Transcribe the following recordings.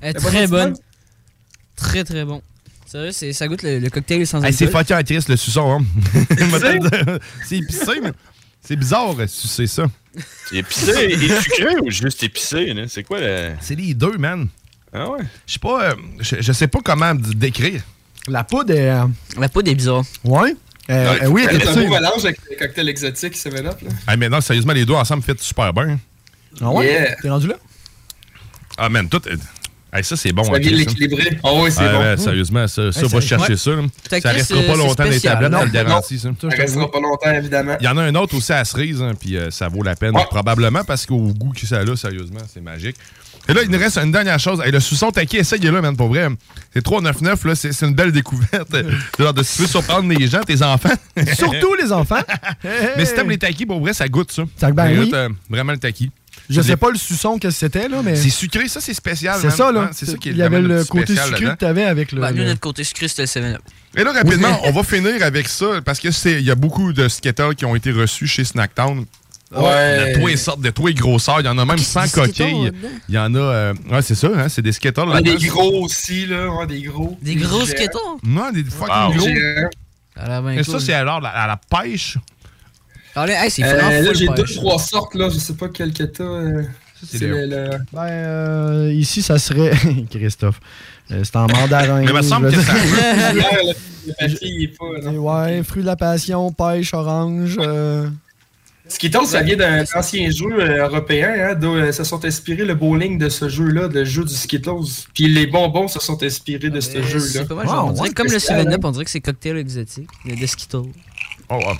Elle est La très bonne. Très, très bon. Sérieux, c'est- ça goûte le, le cocktail sans Hey, c'est fucking triste, le suçon. Hein? C'est épicé, mais c'est bizarre, euh, sucer ça. C'est épicé et sucré ou juste épicé? C'est quoi le. C'est les deux, man. Ah ouais? Je sais pas, euh, je, sais pas comment d- décrire. La poudre est. euh, La poudre est bizarre. Ouais. Euh, euh, oui, C'est un beau mélange avec les cocktails exotiques 7-Up. là. Hey, mais non, sérieusement, les deux ensemble fit super bien. Ah ouais? Yeah. T'es rendu là? Ah, man, tout. Hey, ça, c'est bon. Ça vient Chris, l'équilibrer. Ah ouais, c'est Ah, bon. ouais, sérieusement, ça, ça va ça- chercher ouais. ça. là. Ça restera pas c'est longtemps dans les spécial. tablettes, te le non. garantis, ça. Ça, Ça restera pas longtemps, évidemment. Il y en a un autre aussi à cerise, hein, puis euh, ça vaut la peine, Ouais. probablement, parce qu'au goût que ça a, sérieusement, c'est magique. Et là, il nous reste une dernière chose. Hey, le sous-son taquet, essaye-le, man, pour vrai. C'est 3,99, là, c'est c'est une belle découverte. C'est genre de si tu veux surprendre les gens, tes enfants. Surtout les enfants. Mais si t'aimes les taquis, pour vrai, ça goûte ça. Ça- Ça oui. goûte, euh, vraiment le taquis. Je sais pas le suçon que c'était, là, mais. C'est sucré, ça, c'est spécial. C'est ça, là. Ouais, C'est ça qui est Il y avait le côté sucré que t'avais avec le. Bah, nous, le- notre côté sucré, c'était le 7-Up. Et là, rapidement, on va finir avec ça, parce que c'est il y a beaucoup de skaters qui ont été reçus chez Snacktown. Ouais. De tous les sortes, de tous les grosseurs. Il y en a même sans des skaters coquilles. Il y en a. euh, ouais, c'est ça, hein, c'est des skaters Ah, là-dedans. des gros aussi, là. ouais, des gros. Des gros skaters. Non, des fucking Wow. gros. Bien Et ça, c'est alors la- à la pêche. Ah, là, hey, c'est Euh, là, j'ai deux, trois sortes, là. Je sais pas quel que t'as. euh, c'est le. le- Ben, euh, ici, ça serait. Christophe. Euh, c'est en mandarin. Mais il me semble que ça. Ouais, fruits de la passion, pêche, orange. euh, Skittles, ça vient d'un ancien jeu européen. Hein, d'où euh, se sont inspirés le bowling de ce jeu-là, le jeu du Skittles. Puis les bonbons se sont inspirés de ce Euh, jeu-là. C'est pas mal, Wow, comme le spécial, 7-Up, on dirait que c'est cocktail exotique. De, Skittles. Oh, ah,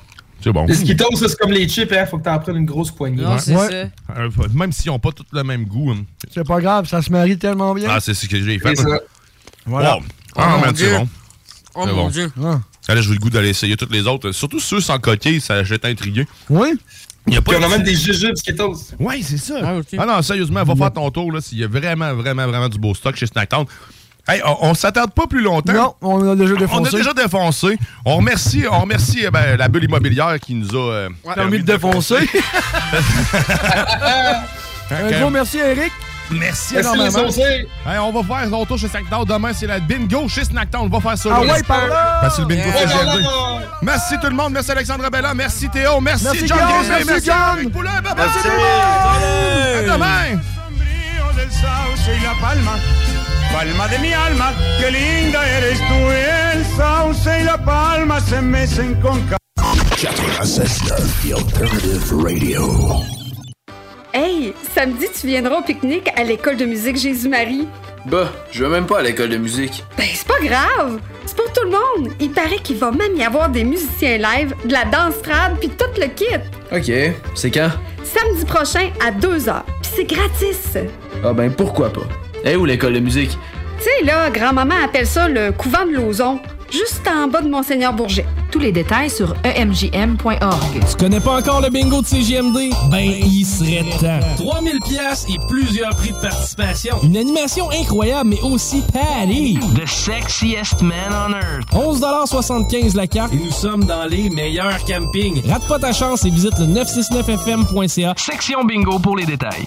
c'est bon. Les Skittles, c'est comme les chips, hein. Faut que t'en prennes une grosse poignée. Non, c'est Ouais. ça. Euh, Même s'ils n'ont pas tous le même goût. hein. C'est pas grave, ça se marie tellement bien. Ah, c'est ce que j'ai fait. C'est ça. voilà. Wow. Ah, Oh, c'est Dieu. bon. Oh mon bon. dieu. Ah. Ah, là, j'ai le goût d'aller essayer toutes les autres. Surtout ceux sans coquille, ça j'étais intrigué. Oui? Il y a pas on a même des jujubes Skittles. Ouais, c'est ça. Ah. Ah non, sérieusement, va faire ton tour là, s'il y a vraiment, vraiment, vraiment du beau stock chez Snacktown. Hey, on, on s'attarde pas plus longtemps. Non, on a déjà On a défoncé. déjà défoncé. On remercie, on remercie eh ben, la bulle immobilière qui nous a euh, permis de défoncer. Un gros merci à Eric. Merci. Hey, on va faire son tour chez Snacktown. Demain, c'est la bingo chez Snacktown. On va faire ça. Ah ouais, par là! Parce que le bingo Yeah. Merci tout le monde. Merci Alexandre Bella. Merci Théo. Merci, Merci, John. Grizzly. Merci, Merci John. Merci. Palma, palma de mi alma, qué linda eres tú, el sauce y la palma se mecen con ca- 96.9, The Alternative Radio. Hey, samedi, tu viendras au pique-nique à l'école de musique Jésus-Marie. Bah, je vais même pas à l'école de musique. Ben, c'est pas grave. C'est pour tout le monde. Il paraît qu'il va même y avoir des musiciens live, de la danse trad, puis tout le kit. Ok, c'est quand? Samedi prochain à 2h. Puis c'est gratis. Ah ben pourquoi pas? Eh où l'école de musique? Tu sais, là, grand-maman appelle ça le couvent de Lauson, juste en bas de Monseigneur Bourget. Tous les détails sur emjm.org. Tu connais pas encore le bingo de CGMD? Ben, il serait temps. 3000 pièces et plusieurs prix de participation. Une animation incroyable, mais aussi Patty. The sexiest man on earth. 11,75 la carte et nous sommes dans les meilleurs campings. Rate pas ta chance et visite le 969fm.ca. Section bingo pour les détails.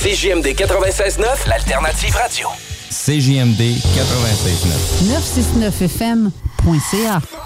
CJMD 96.9, l'alternative radio. CJMD 96.9. 969fm.ca.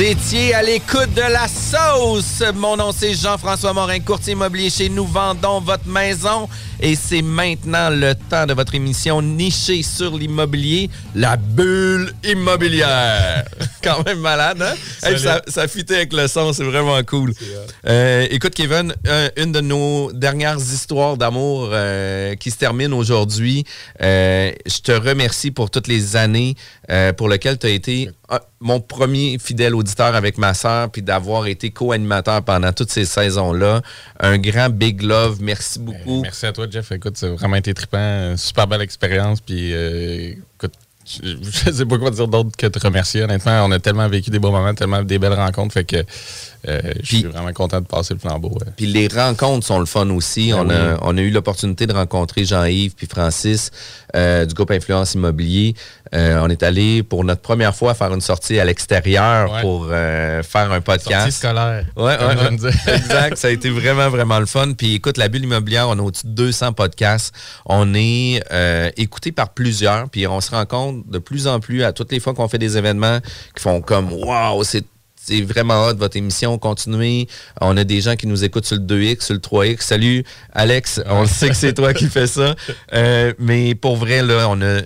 Étiez à l'écoute de la sauce. Mon nom c'est Jean-François Morin, courtier immobilier chez Nous Vendons votre maison. Et c'est maintenant le temps de votre émission nichée sur l'immobilier, la bulle immobilière. Quand même malade, hein? Hey, ça, ça fitait avec le son, c'est vraiment cool. Euh, écoute, Kevin, euh, une de nos dernières histoires d'amour euh, qui se termine aujourd'hui. Euh, je te remercie pour toutes les années pour lesquelles tu as été mon premier fidèle auditeur avec ma sœur, puis d'avoir été co-animateur pendant toutes ces saisons-là. Un grand big love. Merci beaucoup. Merci à toi, Jeff. Écoute, ça a vraiment été trippant. Super belle expérience. Puis, euh, écoute, je je sais pas quoi dire d'autre que te remercier. Honnêtement, on a tellement vécu des beaux moments, tellement des belles rencontres. Fait que euh, je suis vraiment content de passer le flambeau. ouais. Puis les rencontres sont le fun aussi. Ben on, a, on a eu l'opportunité de rencontrer Jean-Yves puis Francis euh, du groupe Influence Immobilier. Euh, on est allé pour notre première fois faire une sortie à l'extérieur Ouais. pour faire un podcast. Sortie scolaire. Ouais, ouais, dire. exact. Ça a été vraiment, vraiment le fun. Puis écoute, la bulle immobilière, on a au-dessus de 200 podcasts. On est écouté par plusieurs. Puis on se rend compte de plus en plus à toutes les fois qu'on fait des événements qui font comme Waouh, c'est c'est vraiment hot votre émission, continuez. On a des gens qui nous écoutent sur le 2X, sur le 3X. Salut Alex, on le sait que c'est toi qui fais ça. Euh, mais pour vrai, là, on a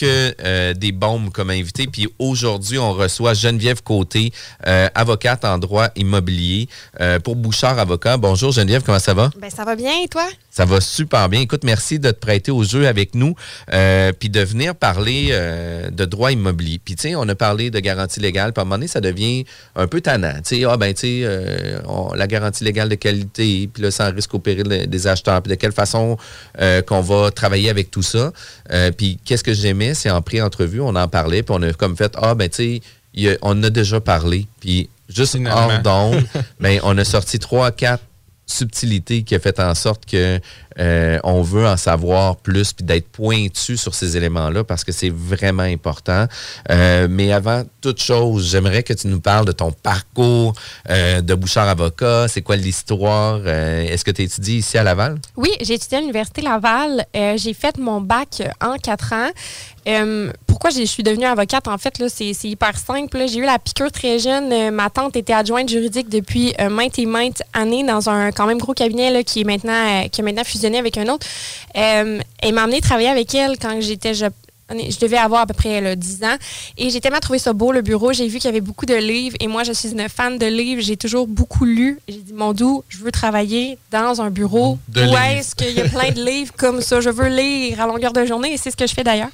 que euh, des bombes comme invité. Puis aujourd'hui, on reçoit Geneviève Côté, euh, avocate en droit immobilier euh, pour Bouchard Avocat. Bonjour Geneviève, comment ça va? Ben, ça va bien, et toi? Ça va super bien. Écoute, merci de te prêter au jeu avec nous, euh, puis de venir parler euh, de droit immobilier. Puis tu sais, on a parlé de garantie légale, puis à un moment donné, ça devient un peu tannant. Tu sais, ah ben tu sais, euh, la garantie légale de qualité, puis là, sans risque au péril de- des acheteurs, puis de quelle façon qu'on va travailler avec tout ça. Puis qu'est-ce que j'aimais, c'est en pré-entrevue, on en parlait, puis on a comme fait, ah ben tu sais, on a déjà parlé, puis juste hors d'onde, ben, on a sorti trois, quatre subtilité qui a fait en sorte que euh, on veut en savoir plus puis d'être pointu sur ces éléments-là parce que c'est vraiment important. Euh, mais avant toute chose, j'aimerais que tu nous parles de ton parcours euh, de bouchard avocat. C'est quoi l'histoire? Est-ce que tu étudies ici à Laval? Oui, j'ai étudié à l'Université Laval. J'ai fait mon bac en quatre ans. Pourquoi je suis devenue avocate? En fait, c'est hyper simple. J'ai eu la piqûre très jeune. Euh, ma tante était adjointe juridique depuis euh, maintes et maintes années dans un quand même gros cabinet là, qui, est maintenant, euh, qui a maintenant fusionné avec un autre. Elle m'a amené travailler avec elle quand j'étais je, je devais avoir à peu près là, 10 ans. Et j'ai tellement trouvé ça beau, le bureau. J'ai vu qu'il y avait beaucoup de livres. Et moi, je suis une fan de livres. J'ai toujours beaucoup lu. J'ai dit, mon doux, je veux travailler dans un bureau De où est-ce qu'il y a plein de livres comme ça? Je veux lire à longueur de journée. Et c'est ce que je fais d'ailleurs.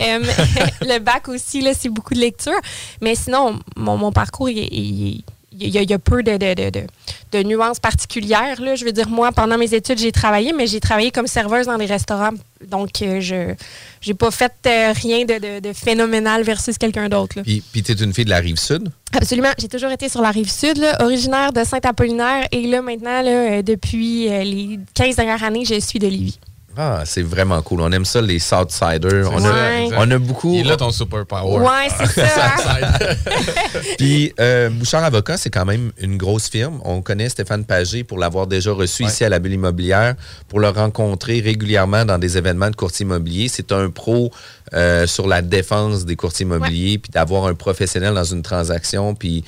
Euh, le bac aussi, là, c'est beaucoup de lecture. Mais sinon, mon, mon parcours, il, il- il y, a, il y a peu de, de- de- de- nuances particulières. Là. Je veux dire, moi, pendant mes études, j'ai travaillé, mais j'ai travaillé comme serveuse dans des restaurants. Donc, euh, je j'ai pas fait euh, rien de, phénoménal versus quelqu'un d'autre. Puis, puis tu es une fille de la rive sud? Absolument. J'ai toujours été sur la rive sud, là, originaire de Saint-Apollinaire. Et là, maintenant, là, euh, depuis les 15 dernières années, je suis de Lévis. Ah, c'est vraiment cool. On aime ça, les Southsiders. On, ça, a, exact. on a beaucoup. Il est là ton superpower. Ouais, c'est ça. Puis, euh, Bouchard Avocat, c'est quand même une grosse firme. On connaît Stéphane Pagé pour l'avoir déjà reçu ici à la Bulle Immobilière, pour le rencontrer régulièrement dans des événements de courtier immobilier. C'est un pro euh, sur la défense des courtiers immobiliers, puis d'avoir un professionnel dans une transaction, puis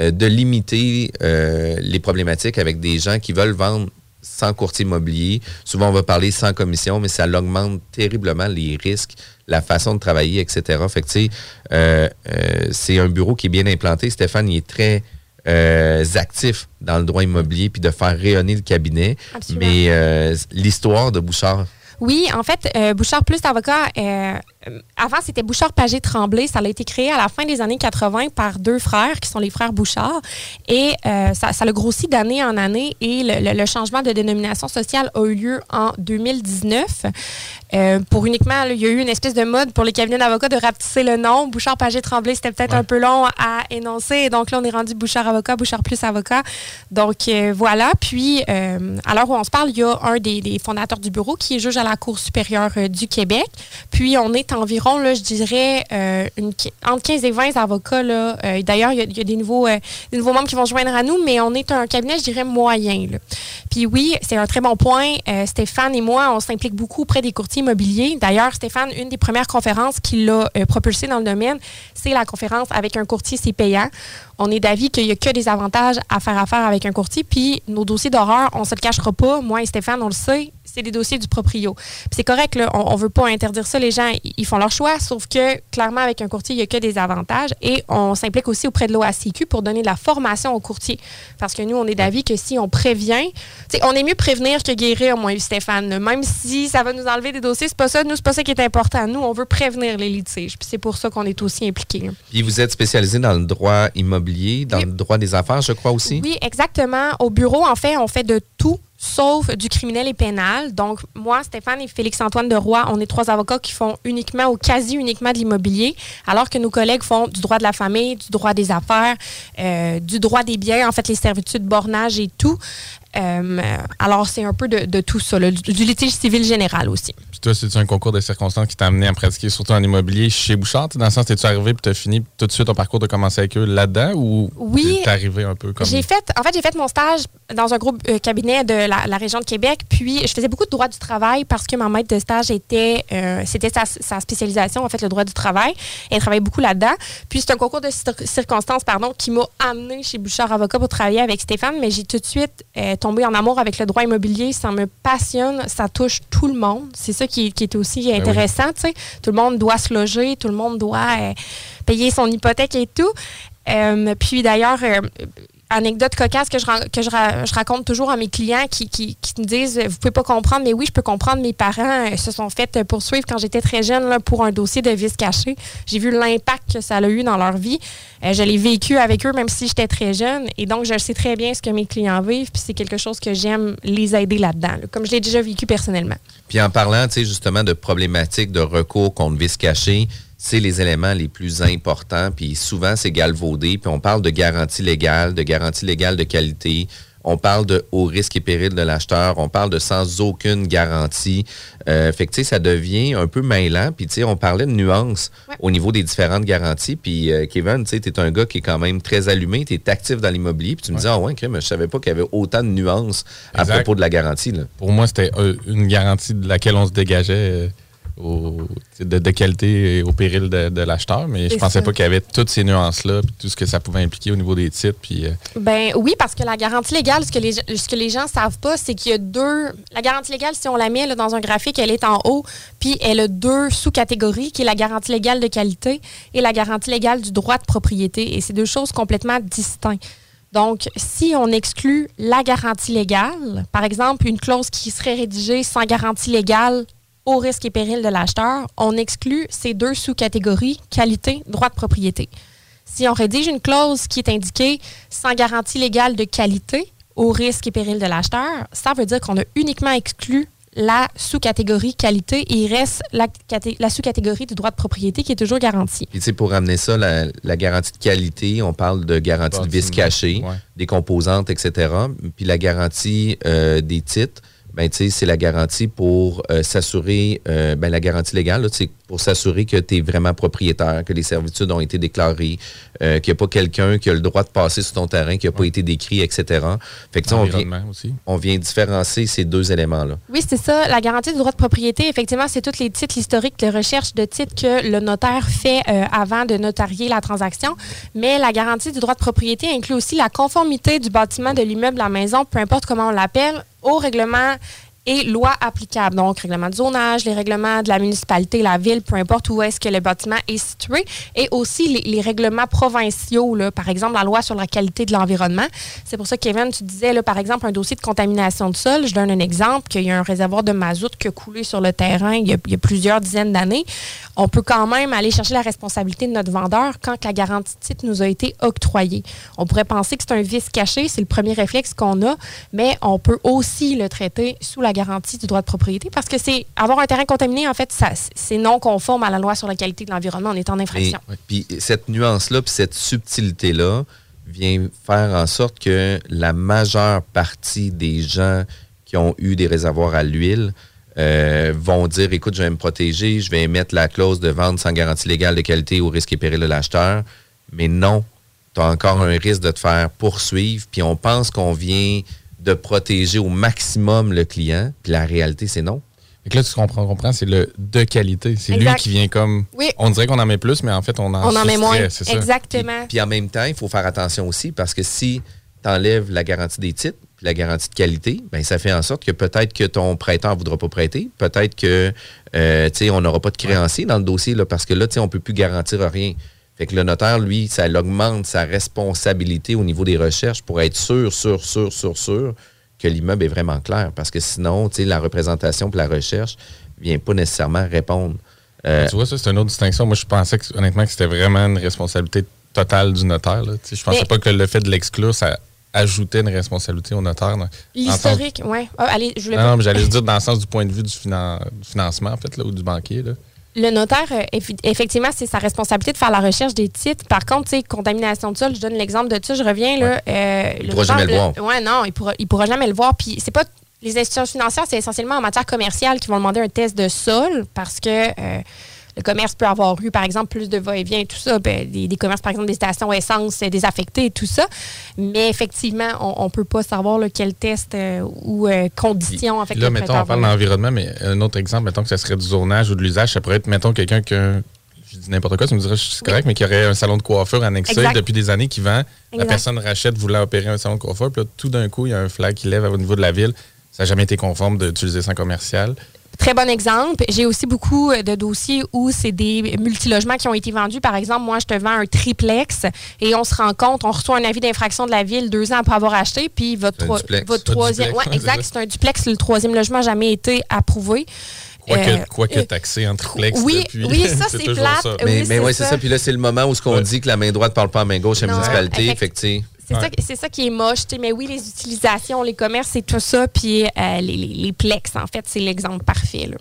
euh, de limiter euh, les problématiques avec des gens qui veulent vendre sans courtier immobilier. Souvent, on va parler sans commission, mais ça augmente terriblement les risques, la façon de travailler, etc. Fait que, tu sais, euh, euh, c'est un bureau qui est bien implanté. Stéphane, il est très euh, actif dans le droit immobilier puis de faire rayonner le cabinet. Absolument. Mais l'histoire de Bouchard, Oui, en fait, Bouchard Plus Avocat, avant c'était Bouchard Pagé Tremblay. Ça a été créé à la fin des années 80 par deux frères qui sont les frères Bouchard. Et euh, ça, ça a grossi d'année en année et le, le- le changement de dénomination sociale a eu lieu en 2019. Euh, pour uniquement, là, il y a eu une espèce de mode pour les cabinets d'avocats de rapetisser le nom. Bouchard Pagé Tremblay, c'était peut-être un peu long à énoncer. Et donc là, on est rendu Bouchard Avocat, Bouchard Plus Avocat. Donc euh, voilà. Puis, euh, à l'heure où on se parle, il y a un des, des fondateurs du bureau qui est juge à la Cour supérieure euh, du Québec. Puis, on est environ, là, je dirais, euh, entre 15 et 20 avocats. là. Euh, D'ailleurs, il y a, des, nouveaux, euh, nouveaux membres qui vont joindre à nous, mais on est un cabinet, je dirais, moyen. Puis oui, c'est un très bon point. Stéphane et moi, on s'implique beaucoup auprès des courtiers immobiliers. D'ailleurs, Stéphane, une des premières conférences qu'il a propulsées dans le domaine, c'est la conférence avec un courtier, c'est payant. On est d'avis qu'il n'y a que des avantages à faire affaire avec un courtier. Puis nos dossiers d'horreur, on se le cachera pas. Moi et Stéphane, on le sait, c'est des dossiers du proprio. Puis c'est correct, là, on ne veut pas interdire ça. Les gens, ils font leur choix. Sauf que, clairement, avec un courtier, il n'y a que des avantages. Et on s'implique aussi auprès de l'OACQ pour donner de la formation aux courtiers. Parce que nous, on est d'avis que si on prévient, on est mieux prévenir que guérir, moi et Stéphane. Même si ça va nous enlever des dossiers, c'est pas ça. Nous, c'est pas ça qui est important. Nous, on veut prévenir les litiges. Puis c'est pour ça qu'on est aussi impliqués. Puis vous êtes spécialisé dans le droit immobilier, dans le droit des affaires, je crois aussi? Oui, exactement. Au bureau, en fait, on fait de tout sauf du criminel et pénal. Donc, moi, Stéphane et Félix-Antoine de Roy, on est trois avocats qui font uniquement ou quasi uniquement de l'immobilier, alors que nos collègues font du droit de la famille, du droit des affaires, euh, du droit des biens, en fait, les servitudes, bornage et tout. Euh, alors, c'est un peu de, de tout ça, là, du, du litige civil général aussi. Puis toi, c'est un concours de circonstances qui t'a amené à pratiquer surtout en immobilier chez Bouchard? Dans le sens, t'es-tu arrivé puis t'as fini tout de suite ton parcours de commencer avec eux là-dedans ou Oui. t'es arrivé un peu comme. J'ai fait, en fait, j'ai fait mon stage dans un groupe euh, cabinet de la, la région de Québec. Puis, je faisais beaucoup de droit du travail parce que ma maître de stage était, euh, c'était sa, sa spécialisation, en fait, le droit du travail. Elle travaillait beaucoup là-dedans. Puis, c'est un concours de cir- circonstances, pardon, qui m'a amené chez Bouchard Avocat pour travailler avec Stéphane. Mais j'ai tout de suite euh, tombé en amour avec le droit immobilier. Ça me passionne. Ça touche tout le monde. C'est ça qui, qui est aussi oui. intéressant, tu sais. Tout le monde doit se loger. Tout le monde doit euh, payer son hypothèque et tout. Euh, puis d'ailleurs, euh, anecdote cocasse que je, raconte toujours à mes clients qui, me disent Vous pouvez pas comprendre, mais oui, je peux comprendre. Mes parents euh, se sont fait euh, poursuivre quand j'étais très jeune pour un dossier de vice caché. J'ai vu l'impact que ça a eu dans leur vie. Euh, je l'ai vécu avec eux, même si j'étais très jeune. Et donc, je sais très bien ce que mes clients vivent. Puis c'est quelque chose que j'aime les aider là-dedans, là, comme je l'ai déjà vécu personnellement. Puis en parlant, tu sais, justement de problématiques de recours contre vice caché, c'est les éléments les plus importants. Puis souvent, c'est galvaudé. Puis on parle de garantie légale, de garantie légale de qualité. On parle de haut risque et péril de l'acheteur. On parle de sans aucune garantie. Euh, fait que, tu sais, ça devient un peu mêlant. Puis, tu sais, on parlait de nuances au niveau des différentes garanties. Puis, euh, Kevin, tu sais, tu es un gars qui est quand même très allumé. Tu es actif dans l'immobilier. Puis, tu me dis, ah ouais, crème, je savais pas qu'il y avait autant de nuances à Exact. propos de la garantie. Là. Pour moi, c'était euh, une garantie de laquelle on se dégageait euh, au- de, de qualité et au péril de, de l'acheteur, mais je pensais ça. pas qu'il y avait toutes ces nuances-là, puis tout ce que ça pouvait impliquer au niveau des titres. Puis, euh, Ben oui, parce que la garantie légale, ce que les, ce que les gens savent pas, c'est qu'il y a deux. La garantie légale, si on la met là, dans un graphique, elle est en haut, puis elle a deux sous-catégories, qui est la garantie légale de qualité et la garantie légale du droit de propriété. Et c'est deux choses complètement distinctes. Donc, si on exclut la garantie légale, par exemple, une clause qui serait rédigée sans garantie légale au risque et péril de l'acheteur, on exclut ces deux sous-catégories, qualité, droit de propriété. Si on rédige une clause qui est indiquée sans garantie légale de qualité au risque et péril de l'acheteur, ça veut dire qu'on a uniquement exclu la sous-catégorie qualité et il reste la, caté- la sous-catégorie du droit de propriété qui est toujours garantie. Puis, tu sais, pour amener ça, la, la garantie de qualité, on parle de garantie de vice caché, des composantes, etc. Puis la garantie euh, des titres, ben, tu sais, c'est la garantie pour euh, s'assurer, euh, ben, la garantie légale, là, c'est pour s'assurer que tu es vraiment propriétaire, que les servitudes ont été déclarées, euh, qu'il n'y a pas quelqu'un qui a le droit de passer sur ton terrain, qui n'a pas été décrit, etc. Fait que, on vient, aussi. on vient différencier ces deux éléments-là. Oui, c'est ça. La garantie du droit de propriété, effectivement, c'est tous les titres historiques de recherche de titres que le notaire fait euh, avant de notarier la transaction. Mais la garantie du droit de propriété inclut aussi la conformité du bâtiment, de l'immeuble, la maison, peu importe comment on l'appelle, au règlement et lois applicables. Donc, règlement de zonage, les règlements de la municipalité, la ville, peu importe où est-ce que le bâtiment est situé, et aussi les, règlements provinciaux, là, par exemple la loi sur la qualité de l'environnement. C'est pour ça, Kevin, tu disais, là, par exemple, un dossier de contamination de sol. Je donne un exemple, qu'il y a un réservoir de mazout qui a coulé sur le terrain il y a, il y a plusieurs dizaines d'années. On peut quand même aller chercher la responsabilité de notre vendeur quand la garantie de titre nous a été octroyée. On pourrait penser que c'est un vice caché, c'est le premier réflexe qu'on a, mais on peut aussi le traiter sous la garantie du droit de propriété parce que c'est avoir un terrain contaminé, en fait, ça, c'est non conforme à la loi sur la qualité de l'environnement. On est en infraction. Et- Puis cette nuance-là, puis cette subtilité-là vient faire en sorte que la majeure partie des gens qui ont eu des réservoirs à l'huile euh, vont dire, écoute, je vais me protéger, je vais émettre la clause de vente sans garantie légale de qualité au risque et péril de l'acheteur. Mais non, tu as encore un risque de te faire poursuivre, puis on pense qu'on vient de protéger au maximum le client, puis la réalité, c'est non. Que là, tu comprends, comprends c'est le de qualité. C'est lui qui vient comme. Oui. On dirait qu'on en met plus, mais en fait, on en On en met moins. c'est ça. Exactement. Puis en même temps, il faut faire attention aussi parce que si tu enlèves la garantie des titres, puis la garantie de qualité, ben ça fait en sorte que peut-être que ton prêteur ne voudra pas prêter, peut-être que euh, tu sais, on n'aura pas de créancier dans le dossier là, parce que là, tu sais, on ne peut plus garantir rien. Fait que le notaire, lui, ça augmente sa responsabilité au niveau des recherches pour être sûr, sûr, sûr, sûr, sûr que l'immeuble est vraiment clair. Parce que sinon, tu sais, la représentation pour la recherche vient pas nécessairement répondre. Euh, Tu vois, ça, c'est une autre distinction. Moi, je pensais que, honnêtement que c'était vraiment une responsabilité totale du notaire. Là. Tu sais, Je pensais Mais- pas que le fait de l'exclure, ça ajoutait une responsabilité au notaire. L'historique, oui. allez, je voulais Non, non, mais j'allais juste dire dans le sens du point de vue du, finan- du financement, en fait, là, ou du banquier. Là. Le notaire, euh, effectivement, c'est sa responsabilité de faire la recherche des titres. Par contre, tu sais, contamination de sol, je donne l'exemple de ça, je reviens là. euh, Il pourra notaire, jamais le voir. Ouais, non, il pourra, il pourra jamais le voir. Puis c'est pas les institutions financières, c'est essentiellement en matière commerciale qui vont demander un test de sol parce que euh, le commerce peut avoir eu, par exemple, plus de va-et-vient et tout ça. Ben, des, des commerces, par exemple, des stations essence euh, désaffectées et tout ça. Mais effectivement, on ne peut pas savoir là, quel test euh, ou euh, en fait, Là, mettons, on parle d'environnement, mais un autre exemple, mettons que ça serait du zonage ou de l'usage, ça pourrait être, mettons, quelqu'un qui a- je dis n'importe quoi, tu me dirais, c'est correct, mais qui aurait un salon de coiffure annexé Exact. depuis des années qui vend. La personne rachète voulant opérer un salon de coiffure, puis là, tout d'un coup, il y a un flag qui lève au niveau de la ville. Ça n'a jamais été conforme d'utiliser ça en commercial. Très bon exemple. J'ai aussi beaucoup euh, de dossiers où c'est des multilogements qui ont été vendus. Par exemple, moi, je te vends un triplex et on se rend compte, on reçoit un avis d'infraction de la ville deux ans après avoir acheté, puis votre, votre troisième. duplex, Ouais, exact, c'est un duplex. Le troisième logement n'a jamais été approuvé. Quoique, Euh, quoique euh, taxé en triplex oui, depuis. oui, ça, c'est plate. ça. Oui, Mais, mais c'est ouais, c'est ça. ça. Puis là, c'est le moment où ce qu'on dit que la main droite ne parle pas à la main gauche à la municipalité. effect- C'est ça, c'est ça qui est moche. tu sais, Mais oui, les utilisations, les commerces, c'est tout ça. Puis euh, les, les, les plex, en fait, c'est l'exemple parfait. Là.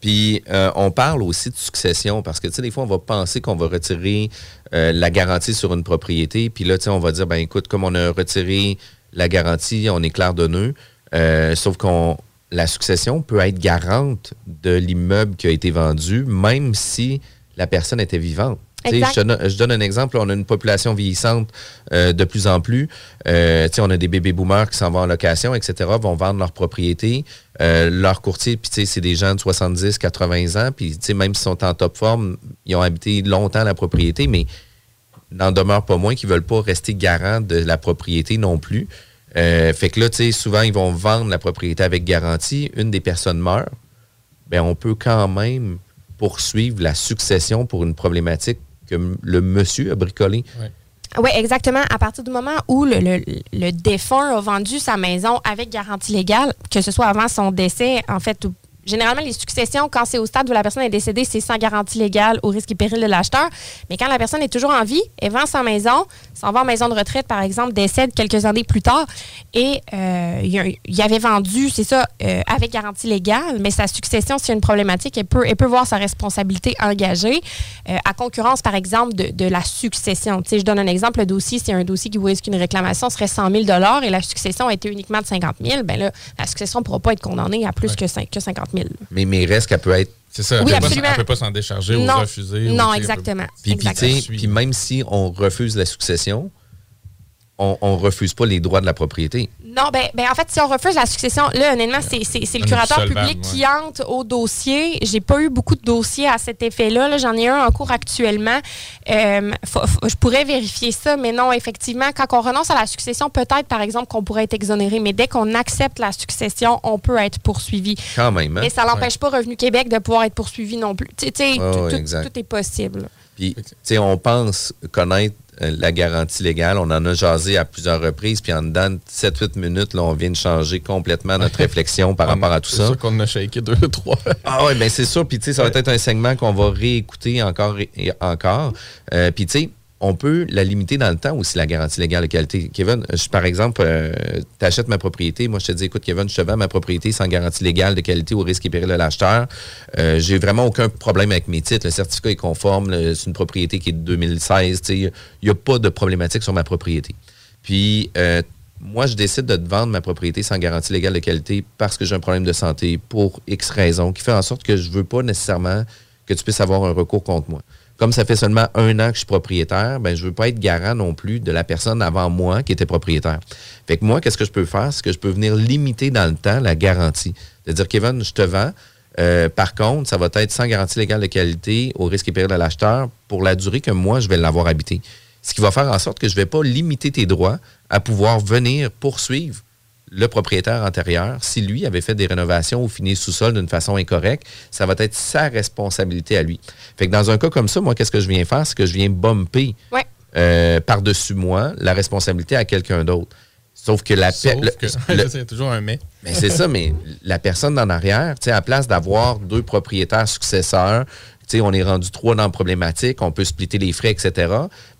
Puis euh, on parle aussi de succession parce que tu sais des fois on va penser qu'on va retirer euh, la garantie sur une propriété puis là tu sais on va dire ben écoute comme on a retiré la garantie on est clair de nœud Euh, sauf qu'on la succession peut être garante de l'immeuble qui a été vendu même si la personne était vivante. Je, donne- je donne un exemple. On a une population vieillissante euh, de plus en plus. Euh, on a des bébés boomers qui s'en vont en location, etc., vont vendre leur propriété. Euh, leur courtier, puis c'est des gens de 70, 80 ans. Puis même s'ils sont en top forme, ils ont habité longtemps la propriété, mais n'en demeure pas moins qu'ils veulent pas rester garants de la propriété non plus. Fait que là, souvent, ils vont vendre la propriété avec garantie. Une des personnes meurt. Ben, on peut quand même poursuivre la succession pour une problématique que le monsieur a bricolée. Oui, exactement. À partir du moment où le, le- le défunt a vendu sa maison avec garantie légale, que ce soit avant son décès, en fait, ou- généralement, les successions, quand c'est au stade où la personne est décédée, c'est sans garantie légale au risque et péril de l'acheteur. Mais quand la personne est toujours en vie, elle vend sa maison, s'en va en maison de retraite, par exemple, décède quelques années plus tard, et euh, il avait vendu, c'est ça, euh, avec garantie légale, mais sa succession, s'il y a une problématique, elle peut, elle peut voir sa responsabilité engagée euh, à concurrence, par exemple, de, de la succession. Tu sais, je donne un exemple, le dossier, c'est un dossier qui vous risque une réclamation serait 100 000 et la succession a été uniquement de 50 000 ben là, la succession ne pourra pas être condamnée à plus que, que 50 000 Mais, mais il reste qu'elle peut être. C'est ça. Oui, elle. Elle peut pas s'en décharger ou refuser. Non, exactement. Puis, Exactement. puis même si on refuse la succession, on ne refuse pas les droits de la propriété. Non, ben, ben en fait, si on refuse la succession, là, honnêtement, c'est, c'est- c'est le curateur public ouais. qui entre au dossier. J'ai pas eu beaucoup de dossiers à cet effet-là. Là. J'en ai un en cours actuellement. Euh, faut- faut- je pourrais vérifier ça, mais non, effectivement, quand on renonce à la succession, peut-être, par exemple, qu'on pourrait être exonéré, mais dès qu'on accepte la succession, on peut être poursuivi. Quand même. hein? Mais ça n'empêche pas Revenu Québec de pouvoir être poursuivi non plus. Tu sais, tout, tout- est possible. Puis, tu sais, on pense connaître la garantie légale. On en a jasé à plusieurs reprises. Puis, en dedans de 7-8 minutes, là, on vient de changer complètement notre réflexion par rapport à tout C'est ça. sûr qu'on a shaké deux, trois. Ah ouais, ben c'est sûr. Puis tu sais, ça va être un segment qu'on va réécouter encore et et encore. Euh, Puis tu sais, on peut la limiter dans le temps aussi, la garantie légale de qualité. Kevin, par exemple, tu achètes ma propriété. Moi, je te dis, écoute, Kevin, je te vends ma propriété sans garantie légale de qualité au risque et péril de l'acheteur. Euh, J'ai vraiment aucun problème avec mes titres. Le certificat est conforme. C'est une propriété qui est de 2016. tu sais, Il n'y a pas de problématique sur ma propriété. Puis, euh, moi, je décide de te vendre ma propriété sans garantie légale de qualité parce que j'ai un problème de santé pour X raisons, qui fait en sorte que je ne veux pas nécessairement que tu puisses avoir un recours contre moi. Comme ça fait seulement un an que je suis propriétaire, ben, je ne veux pas être garant non plus de la personne avant moi qui était propriétaire. Fait que moi, qu'est-ce que je peux faire? C'est que je peux venir limiter dans le temps la garantie. C'est-à-dire, Kevin, je te vends. euh, par contre, ça va être sans garantie légale de qualité au risque et péril de l'acheteur pour la durée que moi, je vais l'avoir habité. Ce qui va faire en sorte que je ne vais pas limiter tes droits à pouvoir venir poursuivre le propriétaire antérieur, si lui avait fait des rénovations ou fini le sous-sol d'une façon incorrecte, ça va être sa responsabilité à lui. Fait que dans un cas comme ça, moi, qu'est-ce que je viens faire? C'est que je viens bumper Ouais. euh, par-dessus moi la responsabilité à quelqu'un d'autre. Sauf que la Sauf pe- le- que- le- c'est toujours un mais. mais c'est ça, mais la personne en arrière, tu sais, à place d'avoir deux propriétaires successeurs, tu sais, on est rendu trois dans la problématique, on peut splitter les frais, etc.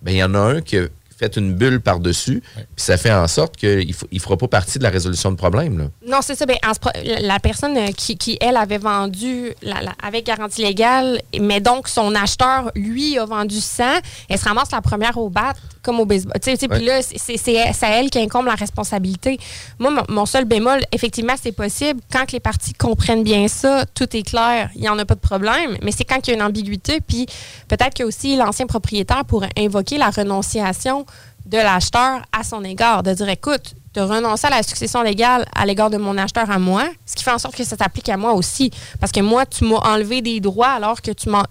Ben, il y en a un qui a fait une bulle par-dessus, puis ça fait en sorte qu'il ne fera pas partie de la résolution de problème. Là. Non, c'est ça. Ben, en ce pro- la personne euh, qui, qui, elle, avait vendu la- la- avec garantie légale, mais donc son acheteur, lui, a vendu 100, elle se ramasse la première au bat, comme au baseball. Tu sais, Puis là, c'est- à elle qui incombe la responsabilité. Moi, mon, mon seul bémol, effectivement, c'est possible. Quand que les parties comprennent bien ça, tout est clair, il n'y en a pas de problème. Mais c'est quand il y a une ambiguïté, puis peut-être que aussi l'ancien propriétaire pourrait invoquer la renonciation de l'acheteur à son égard, de dire écoute, de renoncer à la succession légale à l'égard de mon acheteur à moi, ce qui fait en sorte que ça s'applique à moi aussi. Parce que moi, tu m'as enlevé des droits alors que tu m'en.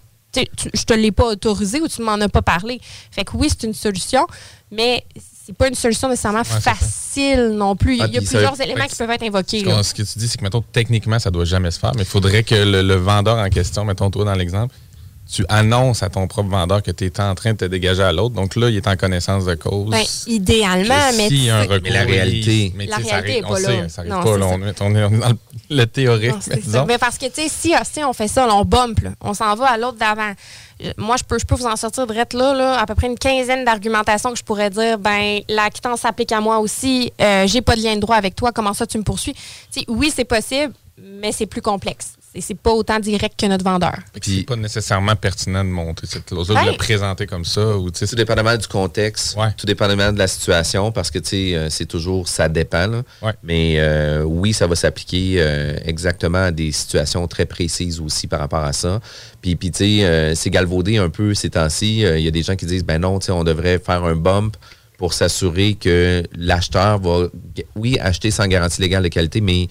Tu Je te l'ai pas autorisé ou tu m'en as pas parlé. Fait que oui, c'est une solution, mais c'est pas une solution nécessairement facile non plus. Il y Ah, a ça- plusieurs éléments qui peuvent être invoqués. Ce, ce que tu dis, c'est que, mettons, techniquement, ça doit jamais se faire, mais il faudrait que le, le vendeur en question, mettons, toi, dans l'exemple, tu annonces à ton propre vendeur que tu es en train de te dégager à l'autre. Donc là, il est en connaissance de cause. Ben, idéalement, mais. s'il y a un recours, Mais la réalité- mais La réalité est on pas sait, là. Ça arrive Non, pas, là, on, est, on dans le, le théorique, Non, mais disons. Mais parce que, tu sais, si, si on fait ça, là, on bump, là, on s'en va à l'autre d'avant. Euh, Moi, je peux, je peux vous en sortir de là, là, à peu près une quinzaine d'argumentations que je pourrais dire, ben, la quittance s'applique à moi aussi, euh, j'ai pas de lien de droit avec toi, comment ça tu me poursuis? Tu sais, oui, c'est possible, mais c'est plus complexe. C'est- C'est pas autant direct que notre vendeur. C'est pas nécessairement pertinent de montrer cette clause-là, de Ouais. le présenter comme ça. Ou, tu sais, Tout dépendamment du contexte, tout dépendamment de la situation, parce que tu sais, euh, c'est toujours ça dépend. là. Mais euh, oui, ça va s'appliquer euh, exactement à des situations très précises aussi par rapport à ça. Puis, puis tu sais, euh, c'est galvaudé un peu ces temps-ci. Euh, Il y a des gens qui disent, ben non, tu sais, on devrait faire un bump pour s'assurer que l'acheteur va, oui, acheter sans garantie légale de qualité, mais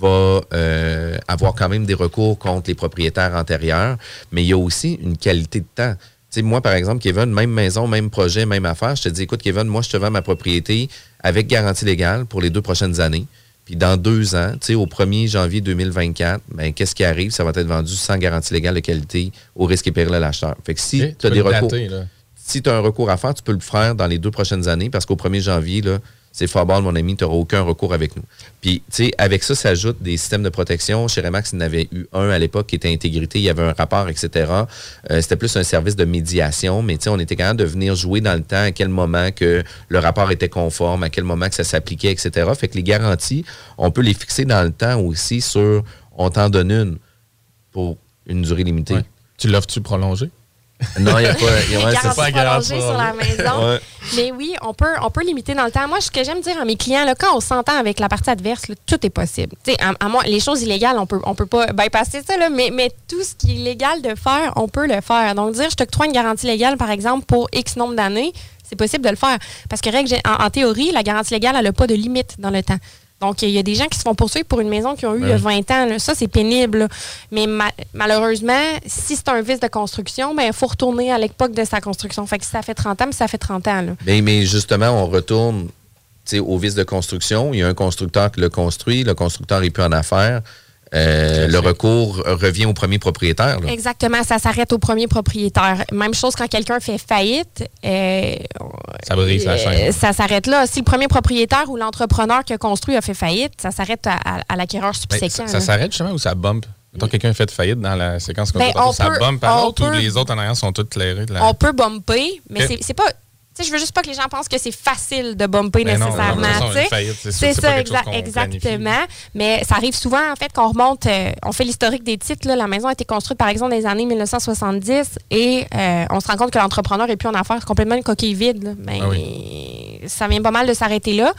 va euh, avoir quand même des recours contre les propriétaires antérieurs, mais il y a aussi une qualité de temps. Tu sais, moi, par exemple, Kevin, même maison, même projet, même affaire, je te dis, écoute, Kevin, moi, je te vends ma propriété avec garantie légale pour les deux prochaines années. Puis dans deux ans, tu sais, au 1er janvier 2024, ben, qu'est-ce qui arrive? Ça va être vendu sans garantie légale de qualité au risque et péril de l'acheteur. Fait que si Ok, tu as des recours. dater. Si tu as un recours à faire, tu peux le faire dans les deux prochaines années parce qu'au 1er janvier, là, c'est bon, mon ami, tu n'auras aucun recours avec nous. Puis, tu sais, avec ça s'ajoutent des systèmes de protection. Chez Remax, il y en avait eu un à l'époque qui était intégrité, il y avait un rapport, etc. Euh, C'était plus un service de médiation, mais tu sais, on était capable de venir jouer dans le temps à quel moment que le rapport était conforme, à quel moment que ça s'appliquait, etc. Fait que les garanties, on peut les fixer dans le temps aussi sur on t'en donne une pour une durée limitée. Tu l'offres-tu prolongé? Non, il n'y a pas. y a- ouais, Garantie c'est pas prolongée sur la maison. Ouais. Mais oui, on peut, on peut limiter dans le temps. Moi, ce que j'aime dire à mes clients, là, quand on s'entend avec la partie adverse, là, tout est possible. À, à moi, les choses illégales, on peut, on peut pas bypasser ça, là, mais, mais tout ce qui est légal de faire, on peut le faire. Donc, dire je t'octroie une garantie légale, par exemple, pour X nombre d'années, c'est possible de le faire. Parce que, en, en théorie, la garantie légale, elle n'a pas de limite dans le temps. Donc, il y a des gens qui se font poursuivre pour une maison qu'ils ont eue il y a Ouais. 20 ans. là. Ça, c'est pénible. là. Mais ma- malheureusement, si c'est un vice de construction, ben, il faut retourner à l'époque de sa construction. Fait que si ça fait 30 ans, mais ça fait 30 ans. Là. Mais, mais justement, on retourne au vice de construction. Il y a un constructeur qui le construit, le constructeur n'est plus en affaires. Euh, le recours revient au premier propriétaire. là. Exactement, ça s'arrête au premier propriétaire. Même chose quand quelqu'un fait faillite. euh, Ça brise la chaîne. ça s'arrête là. Si le premier propriétaire ou l'entrepreneur qui a construit a fait faillite, ça s'arrête à, à- à l'acquéreur Ben, subséquent. ça s'arrête justement ou ça bump? Mettons quelqu'un fait faillite dans la séquence qu'on Ben, ça bump à l'autre ou les autres en arrière sont toutes clairées? la- On peut bumper, mais Ok. c'est- c'est pas. Sais, je veux juste pas que les gens pensent que c'est facile de bumper Mais nécessairement. c'est ça, exa- exactement. Mais ça arrive souvent, en fait, qu'on remonte, euh, on fait l'historique des titres. là. La maison a été construite, par exemple, dans les années 1970 et euh, on se rend compte que l'entrepreneur est plus en affaires, complètement une coquille vide. là. Ben, Ah Ça vient pas mal de s'arrêter là.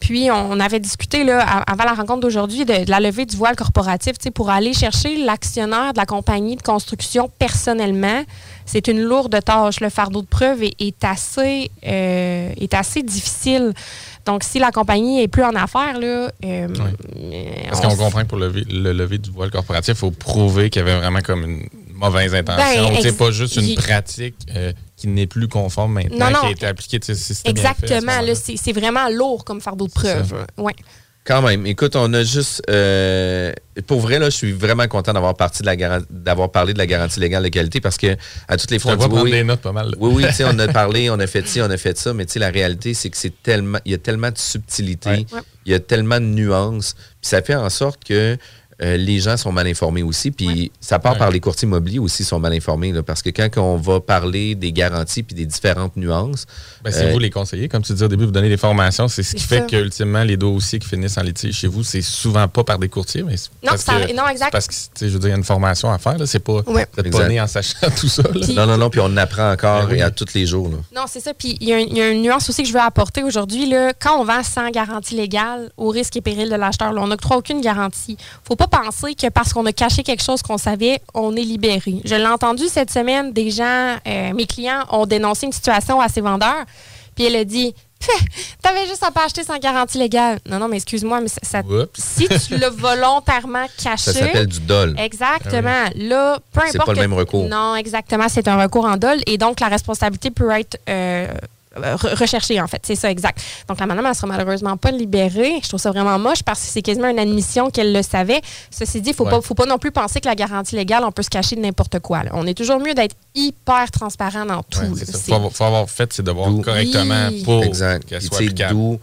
Puis, on avait discuté là, avant la rencontre d'aujourd'hui de, de la levée du voile corporatif tu sais, pour aller chercher l'actionnaire de la compagnie de construction personnellement. C'est une lourde tâche. Le fardeau de preuve est, est assez, euh, est assez difficile. Donc, si la compagnie est plus en affaires, là, euh, Parce on qu'on comprend que pour lever, le lever du voile corporatif, il faut prouver qu'il y avait vraiment comme une mauvaise intention. Ben, c'est ex- pas juste une pratique euh, qui n'est plus conforme maintenant, Non, non. qui a été appliquée. si bien fait Exactement. là, C'est c'est vraiment lourd comme fardeau de preuve. Ouais. Quand même. Écoute, on a juste. euh, pour vrai, là, je suis vraiment content d'avoir parti de la garan- d'avoir parlé de la garantie légale de qualité parce que à toutes les fois, on dit, prendre oui, des notes pas mal. là. Oui, oui, tu sais, on a parlé, on a fait ci, on a fait ça, mais tu sais, la réalité, c'est que c'est tellement, il y a tellement de subtilité, Ouais. il y a tellement de nuances, puis ça fait en sorte que euh, les gens sont mal informés aussi, puis ça part Ouais. par les courtiers immobiliers aussi sont mal informés, là, parce que quand on va parler des garanties puis des différentes nuances, Ben, c'est euh, vous les conseillers, comme tu disais au début, vous donnez des formations. C'est ce qui fait ça. que ultimement les dossiers qui finissent en litige chez vous, c'est souvent pas par des courtiers, mais c'est Non, parce ça- que, non, exact. parce que tu sais, je veux dire, il y a une formation à faire. là. C'est pas, Ouais. pas né en sachant tout ça. là. non, non, non, puis on en apprend encore Ben oui. et à tous les jours. là. Non, c'est ça. Puis il y, a y une nuance aussi que je veux apporter aujourd'hui. là. Quand on vend sans garantie légale, au risque et péril de l'acheteur, là, on n'octroie aucune garantie. faut pas penser que parce qu'on a caché quelque chose qu'on savait, on est libéré. Je l'ai entendu cette semaine, des gens, euh, mes clients ont dénoncé une situation à ses vendeurs, puis elle a dit T'avais juste à pas acheter sans garantie légale. Non, non, mais excuse-moi, mais ça, si tu l'as volontairement caché. Ça s'appelle du dol. Exactement. Là, peu importe. C'est pas le même recours. Non, exactement. C'est un recours en dol. Et donc, la responsabilité peut être euh, recherchée, en fait. C'est ça, exact. Donc, la madame, elle sera malheureusement pas libérée. Je trouve ça vraiment moche parce que c'est quasiment une admission qu'elle le savait. Ceci dit, il faut, Ouais. pas, faut pas non plus penser que la garantie légale, on peut se cacher de n'importe quoi. là. On est toujours mieux d'être hyper transparent dans tout. Ouais. C'est- Faut, avoir, faut avoir fait ses devoirs D'où- correctement Oui. pour Exact. qu'elle soit applicable.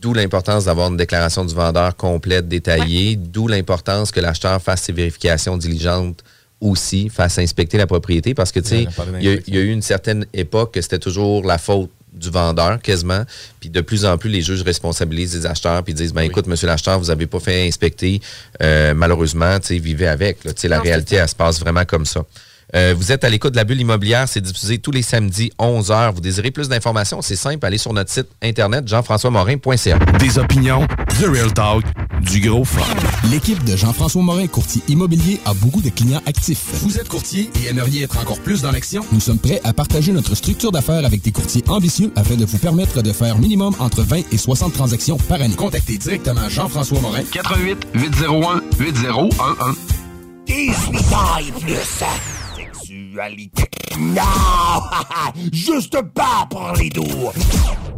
D'où l'importance d'avoir une déclaration du vendeur complète, détaillée, d'où l'importance que l'acheteur fasse ses vérifications diligentes aussi, fasse inspecter la propriété, parce que tu sais, il y, a- y eu une certaine époque que c'était toujours la faute du vendeur, quasiment. Puis de plus en plus, les juges responsabilisent les acheteurs puis disent, ben écoute, monsieur l'acheteur, vous n'avez pas fait inspecter. Euh, malheureusement, tu sais, vivez avec. là. Tu sais, la Non, réalité, elle se passe vraiment comme ça. Euh, vous êtes à l'écoute de la bulle immobilière, c'est diffusé tous les samedis 11h. Vous désirez plus d'informations? C'est simple, allez sur notre site internet jean-françois-morin.ca. Des opinions, The Real Talk, du gros fun. L'équipe de Jean-François Morin, courtier immobilier, a beaucoup de clients actifs. Vous êtes courtier et aimeriez être encore plus dans l'action? Nous sommes prêts à partager notre structure d'affaires avec des courtiers ambitieux afin de vous permettre de faire minimum entre 20 et 60 transactions par année. Contactez directement Jean-François Morin. 88 801 8011. 18 ans et plus. Sexualité. Non! Juste pas pour les doux.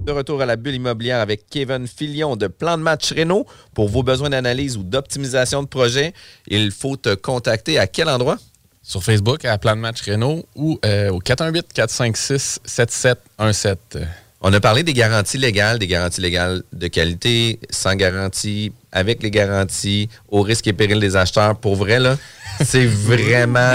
De retour à la bulle immobilière avec Kevin Filion de Plan de match Renault. Pour vos besoins d'analyse ou d'optimisation de projet, il faut te contacter à quel endroit? Sur Facebook, à Plan de Match Renault ou euh, au 418-456-7717. On a parlé des garanties légales, des garanties légales de qualité, sans garantie, avec les garanties, au risque et péril des acheteurs. Pour vrai, là, c'est vraiment...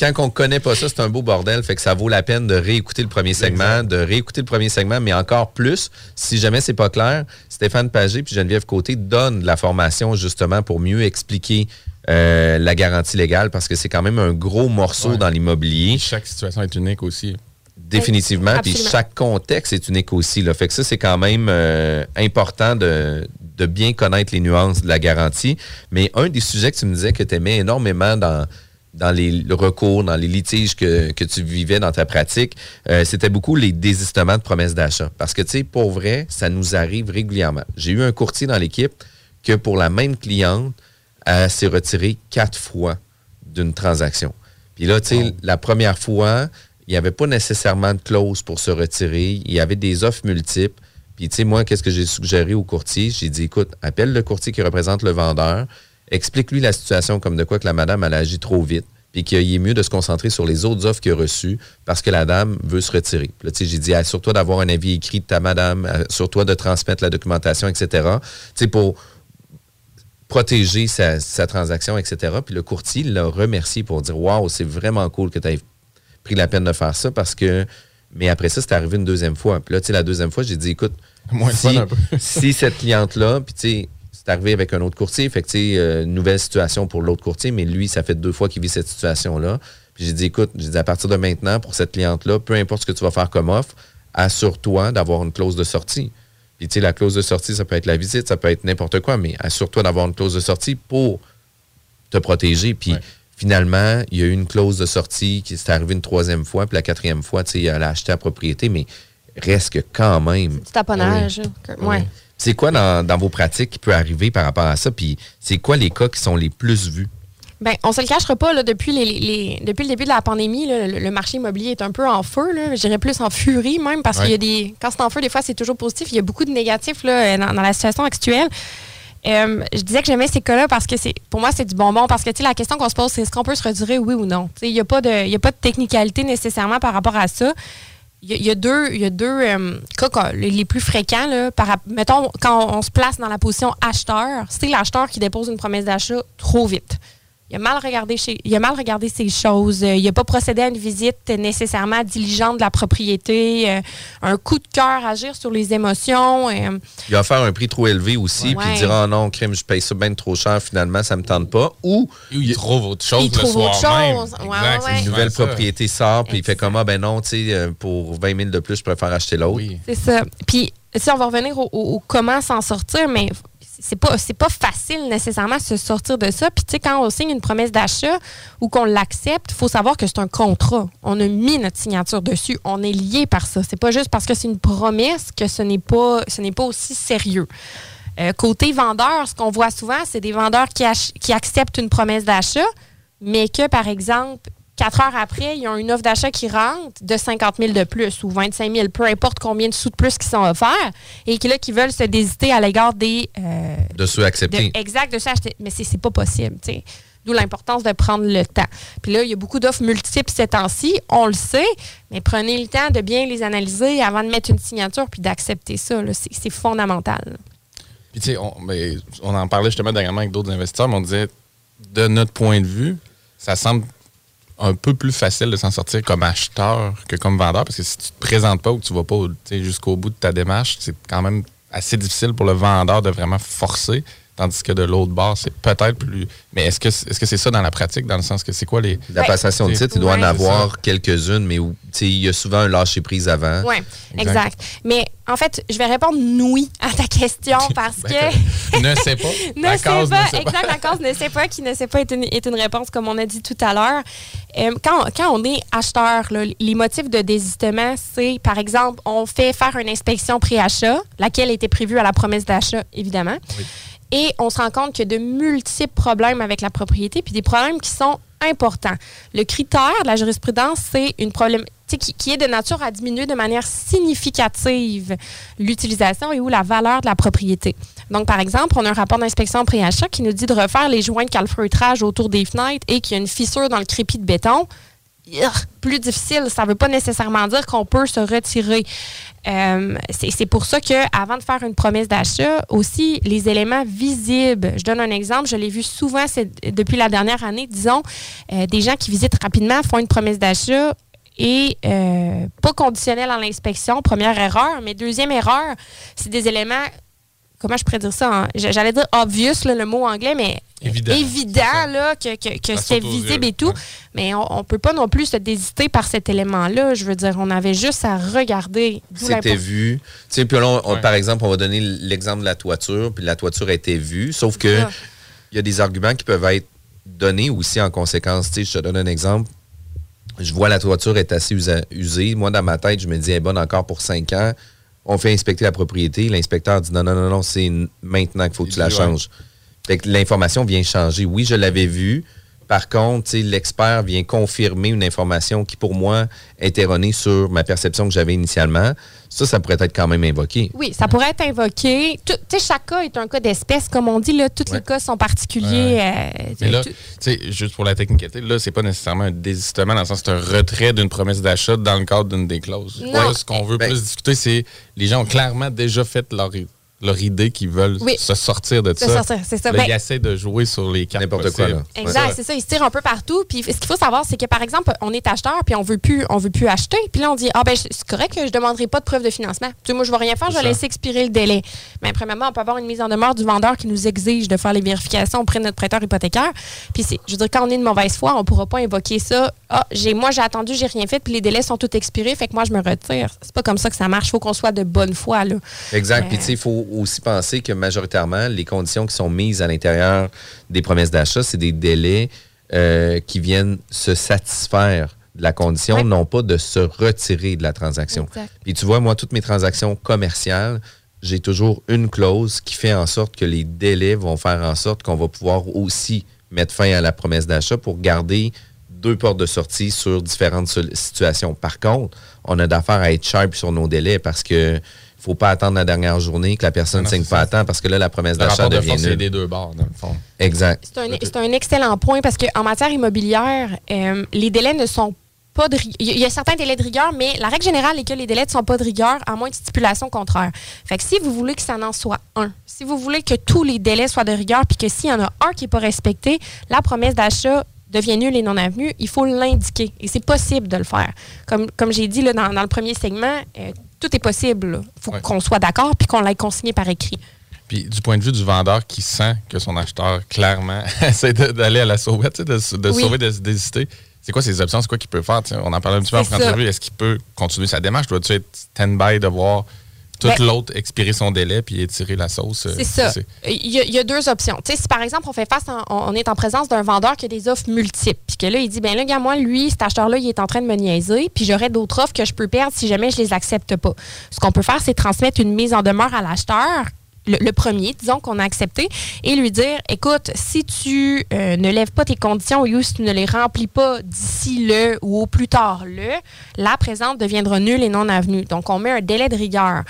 Quand on connaît pas ça, c'est un beau bordel. Fait que ça vaut la peine de réécouter le premier segment, de réécouter le premier segment, mais encore plus, si jamais c'est pas clair, Stéphane Pagé puis Geneviève Côté donnent de la formation justement pour mieux expliquer euh, la garantie légale parce que c'est quand même un gros morceau Ouais. dans l'immobilier. Chaque situation est unique aussi. Définitivement. Puis chaque contexte est unique aussi. Là. Fait que ça, c'est quand même euh, important de, de bien connaître les nuances de la garantie. Mais un des sujets que tu me disais que tu aimais énormément dans, dans les recours, dans les litiges que, que tu vivais dans ta pratique, euh, c'était beaucoup les désistements de promesses d'achat. Parce que, tu sais, pour vrai, ça nous arrive régulièrement. J'ai eu un courtier dans l'équipe que pour la même cliente, elle s'est retirée quatre fois d'une transaction. Puis là, tu sais, la première fois, il n'y avait pas nécessairement de clause pour se retirer. Il y avait des offres multiples. Puis, tu sais, moi, qu'est-ce que j'ai suggéré au courtier? J'ai dit, écoute, appelle le courtier qui représente le vendeur, explique-lui la situation comme de quoi que la madame, elle a agi trop vite, puis qu'il est mieux de se concentrer sur les autres offres qu'il a reçues parce que la dame veut se retirer. Puis tu sais, j'ai dit, assure-toi d'avoir un avis écrit de ta madame, assure-toi de transmettre la documentation, etc. Tu sais, pour protéger sa, sa transaction, etc. Puis le courtier l'a remercié pour dire Waouh, c'est vraiment cool que tu aies pris la peine de faire ça parce que. Mais après ça, c'est arrivé une deuxième fois. Puis là, tu sais, la deuxième fois, j'ai dit Écoute, Moins si, fun un peu. si cette cliente-là, puis tu sais, c'est arrivé avec un autre courtier, fait que tu sais, euh, nouvelle situation pour l'autre courtier, mais lui, ça fait deux fois qu'il vit cette situation-là. Puis j'ai dit Écoute, j'ai dit à partir de maintenant, pour cette cliente-là, peu importe ce que tu vas faire comme offre, assure-toi d'avoir une clause de sortie. Puis Puis, tu sais, la clause de sortie, ça peut être la visite, ça peut être n'importe quoi, mais assure-toi d'avoir une clause de sortie pour te protéger. Puis, finalement, il y a eu une clause de sortie qui s'est arrivée une troisième fois, puis la quatrième fois, tu sais, elle a acheté à propriété, mais reste que quand même. Du taponnage. Oui. C'est quoi dans, dans vos pratiques qui peut arriver par rapport à ça? Puis, c'est quoi les cas qui sont les plus vus? Ben, on se le cachera pas, là, depuis, les, les- depuis le début de la pandémie, là, le, le marché immobilier est un peu en feu. Je dirais plus en furie même, parce Ouais. qu'il y a des. Quand c'est en feu, des fois, c'est toujours positif. Il y a beaucoup de négatifs là, dans, dans la situation actuelle. Euh, je disais que j'aimais ces cas-là parce que c'est pour moi, c'est du bonbon. Parce que la question qu'on se pose, c'est est-ce qu'on peut se retirer, oui ou non? Il n'y a, pas de- a pas de technicalité nécessairement par rapport à ça. Il y a- deux, y a deux euh, cas les plus fréquents. Là, par, mettons, quand on se place dans la position acheteur, c'est l'acheteur qui dépose une promesse d'achat trop vite. Il a mal regardé, chez, il a mal regardé ces choses. Euh, Il n'a pas procédé à une visite nécessairement diligente de la propriété. Euh, un coup de cœur, agir sur les émotions. euh, Il va faire un prix trop élevé aussi, puis dira, oh non, crime, je paye ça bien trop cher, finalement, ça me tente pas. Ou il trouve autre chose Il le trouve autre soir chose. Ouais, Exact, ouais, c'est ouais. une nouvelle ça. propriété sort, puis il fait comme, ah ben non, tu sais, pour 20 000 de plus, je préfère acheter l'autre. C'est ça. Puis, si on va revenir au, au- au comment s'en sortir, mais c'est pas pas facile nécessairement se sortir de ça. Puis, tu sais, quand on signe une promesse d'achat ou qu'on l'accepte, il faut savoir que c'est un contrat. On a mis notre signature dessus. On est lié par ça. C'est pas juste parce que c'est une promesse que ce n'est pas aussi sérieux. Euh, côté vendeur, ce qu'on voit souvent, c'est des vendeurs qui acceptent une promesse d'achat, mais que, par exemple, quatre heures après, ils ont une offre d'achat qui rentre de 50 000 de plus ou 25 000, peu importe combien de sous de plus qui sont offerts, et qui, là, qui veulent se désiter à l'égard des... euh, De ceux acceptés. de- exact, de s'acheter. Mais c'est c'est pas possible, tu sais. D'où l'importance de prendre le temps. Puis là, il y a beaucoup d'offres multiples ces temps-ci, on le sait, mais prenez le temps de bien les analyser avant de mettre une signature puis d'accepter ça. C'est fondamental. Puis, tu sais, on, on en parlait justement dernièrement avec d'autres investisseurs, mais on disait, de notre point de vue, ça semble un peu plus facile de s'en sortir comme acheteur que comme vendeur, parce que si tu te présentes pas ou que tu vas pas jusqu'au bout de ta démarche, c'est quand même assez difficile pour le vendeur de vraiment forcer. Tandis que de l'autre bord, c'est peut-être plus. Mais est-ce que est-ce que c'est ça dans la pratique, dans le sens que c'est quoi les. La passation de titre, il doit en avoir quelques-unes, mais il y a souvent un lâcher-prise avant. Oui, exact. Mais en fait, je vais répondre oui à ta question parce Ben, que. ne sais pas. ne sais pas. ne sait pas. exact, la cause ne sait pas, qui ne sait pas est une, est une réponse, comme on a dit tout à l'heure. Euh, quand, quand on est acheteur, là, les motifs de désistement, c'est, par exemple, on fait faire une inspection pré-achat, laquelle était prévue à la promesse d'achat, évidemment. Et on se rend compte qu'il y a de multiples problèmes avec la propriété, puis des problèmes qui sont importants. Le critère de la jurisprudence, c'est une sais, qui, qui est de nature à diminuer de manière significative l'utilisation et ou la valeur de la propriété. Donc, par exemple, on a un rapport d'inspection pré-achat qui nous dit de refaire les joints de calfeutrage autour des fenêtres et qu'il y a une fissure dans le crépi de béton. Plus difficile, ça ne veut pas nécessairement dire qu'on peut se retirer. Euh, c'est pour ça qu'avant de faire une promesse d'achat, aussi les éléments visibles. Je donne un exemple, je l'ai vu souvent depuis la dernière année, disons, euh, des gens qui visitent rapidement, font une promesse d'achat et euh, pas conditionnelle à l'inspection, première erreur, mais deuxième erreur, c'est des éléments, comment je pourrais dire ça, hein? J'allais dire obvious, là, le mot anglais, mais Évident, évident là, que, que, c'était visible yeux, et tout. Mais on ne peut pas non plus se désiter par cet élément-là. Je veux dire, on avait juste à regarder. C'était vu. Tu sais, puis là, on- par exemple, on va donner l'exemple de la toiture, puis la toiture a été vue, sauf que ça. il y a des arguments qui peuvent être donnés aussi en conséquence. Tu sais, je te donne un exemple. Je vois la toiture est assez usée. Moi, dans ma tête, je me dis, elle est bonne encore pour 5 ans. On fait inspecter la propriété. L'inspecteur dit, non, non, non, non, c'est maintenant qu'il faut que tu la changes. Fait que l'information vient changer. Oui, je l'avais vu. Par contre, l'expert vient confirmer une information qui, pour moi, est erronée sur ma perception que j'avais initialement. Ça, ça pourrait être quand même invoqué. Oui, ça pourrait être invoqué. Tout- Tu sais, chaque cas est un cas d'espèce, comme on dit. Là, tous les cas sont particuliers. euh, Mais là, tout- tu sais, juste pour la technicité, là, c'est pas nécessairement un désistement dans le sens c'est un retrait d'une promesse d'achat dans le cadre d'une des clauses. Non. Là, ce qu'on veut plus discuter, c'est les gens ont clairement déjà fait leur, leur idée qu'ils veulent Oui. se sortir de Se ça. c'est ça. Là, Ben- ils essaient de jouer sur les cartes N'importe quoi, là. Exact, c'est ça. Ils se tirent un peu partout. Puis ce qu'il faut savoir, c'est que par exemple, on est acheteur puis on veut plus, on veut plus acheter. Puis là, on dit ah ben c'est correct que je demanderai pas de preuve de financement. Tu sais, moi, je vais rien faire, je vais laisser expirer le délai. Mais premièrement, on peut avoir une mise en demeure du vendeur qui nous exige de faire les vérifications auprès de notre prêteur hypothécaire. Puis c'est, je veux dire, quand on est de mauvaise foi, on pourra pas invoquer ça. Ah, j'ai, moi, j'ai attendu, j'ai rien fait, puis les délais sont tous expirés, fait que moi, je me retire. C'est pas comme ça que ça marche. Il faut qu'on soit de bonne foi, là. Exact. Euh, Puis, tu sais, il faut aussi penser que majoritairement, les conditions qui sont mises à l'intérieur des promesses d'achat, c'est des délais euh, qui viennent se satisfaire de la condition, non pas de se retirer de la transaction. Exact. Puis, tu vois, moi, toutes mes transactions commerciales, j'ai toujours une clause qui fait en sorte que les délais vont faire en sorte qu'on va pouvoir aussi mettre fin à la promesse d'achat pour garder deux portes de sortie sur différentes situations. Par contre, on a d'affaires à être sharp sur nos délais parce que faut pas attendre la dernière journée que la personne ne Non, signe pas à temps parce que là, la promesse d'achat de devient nulle. des deux bords, dans le fond. Exact. C'est un, excellent point parce qu'en matière immobilière, euh, les délais ne sont pas de ri- Il y a- il y a certains délais de rigueur, mais la règle générale est que les délais ne sont pas de rigueur à moins de stipulation contraire. Fait que si vous voulez que ça n'en soit un, si vous voulez que tous les délais soient de rigueur, puis que s'il y en a un qui n'est pas respecté, la promesse d'achat devient nulle et non avenue, il faut l'indiquer. Et c'est possible de le faire. Comme, comme j'ai dit là, dans, dans le premier segment, euh, tout est possible. Il faut qu'on soit d'accord puis qu'on l'ait consigné par écrit. Puis du point de vue du vendeur qui sent que son acheteur, clairement, essaie d'aller à la sauvette, de, Oui. sauver, de se désister, c'est quoi ses options? C'est quoi qu'il peut faire? On en parlait un petit peu en France. Est-ce qu'il peut continuer sa démarche? Doit-tu être stand-by de voir tout Ben- l'autre expirer son délai puis étirer la sauce? euh, C'est ça. Il y, a, il y a deux options. Tu sais, si par exemple, on fait face, en- on est en présence d'un vendeur qui a des offres multiples, puis que là, il dit, ben là, gars, moi, lui, cet acheteur-là, il est en train de me niaiser, puis j'aurais d'autres offres que je peux perdre si jamais je les accepte pas. Ce qu'on peut faire, c'est transmettre une mise en demeure à l'acheteur. Le, premier, disons qu'on a accepté, et lui dire écoute, si tu euh, ne lèves pas tes conditions ou si tu ne les remplis pas d'ici le ou au plus tard le, la présente deviendra nulle et non avenue. Donc, on met un délai de rigueur.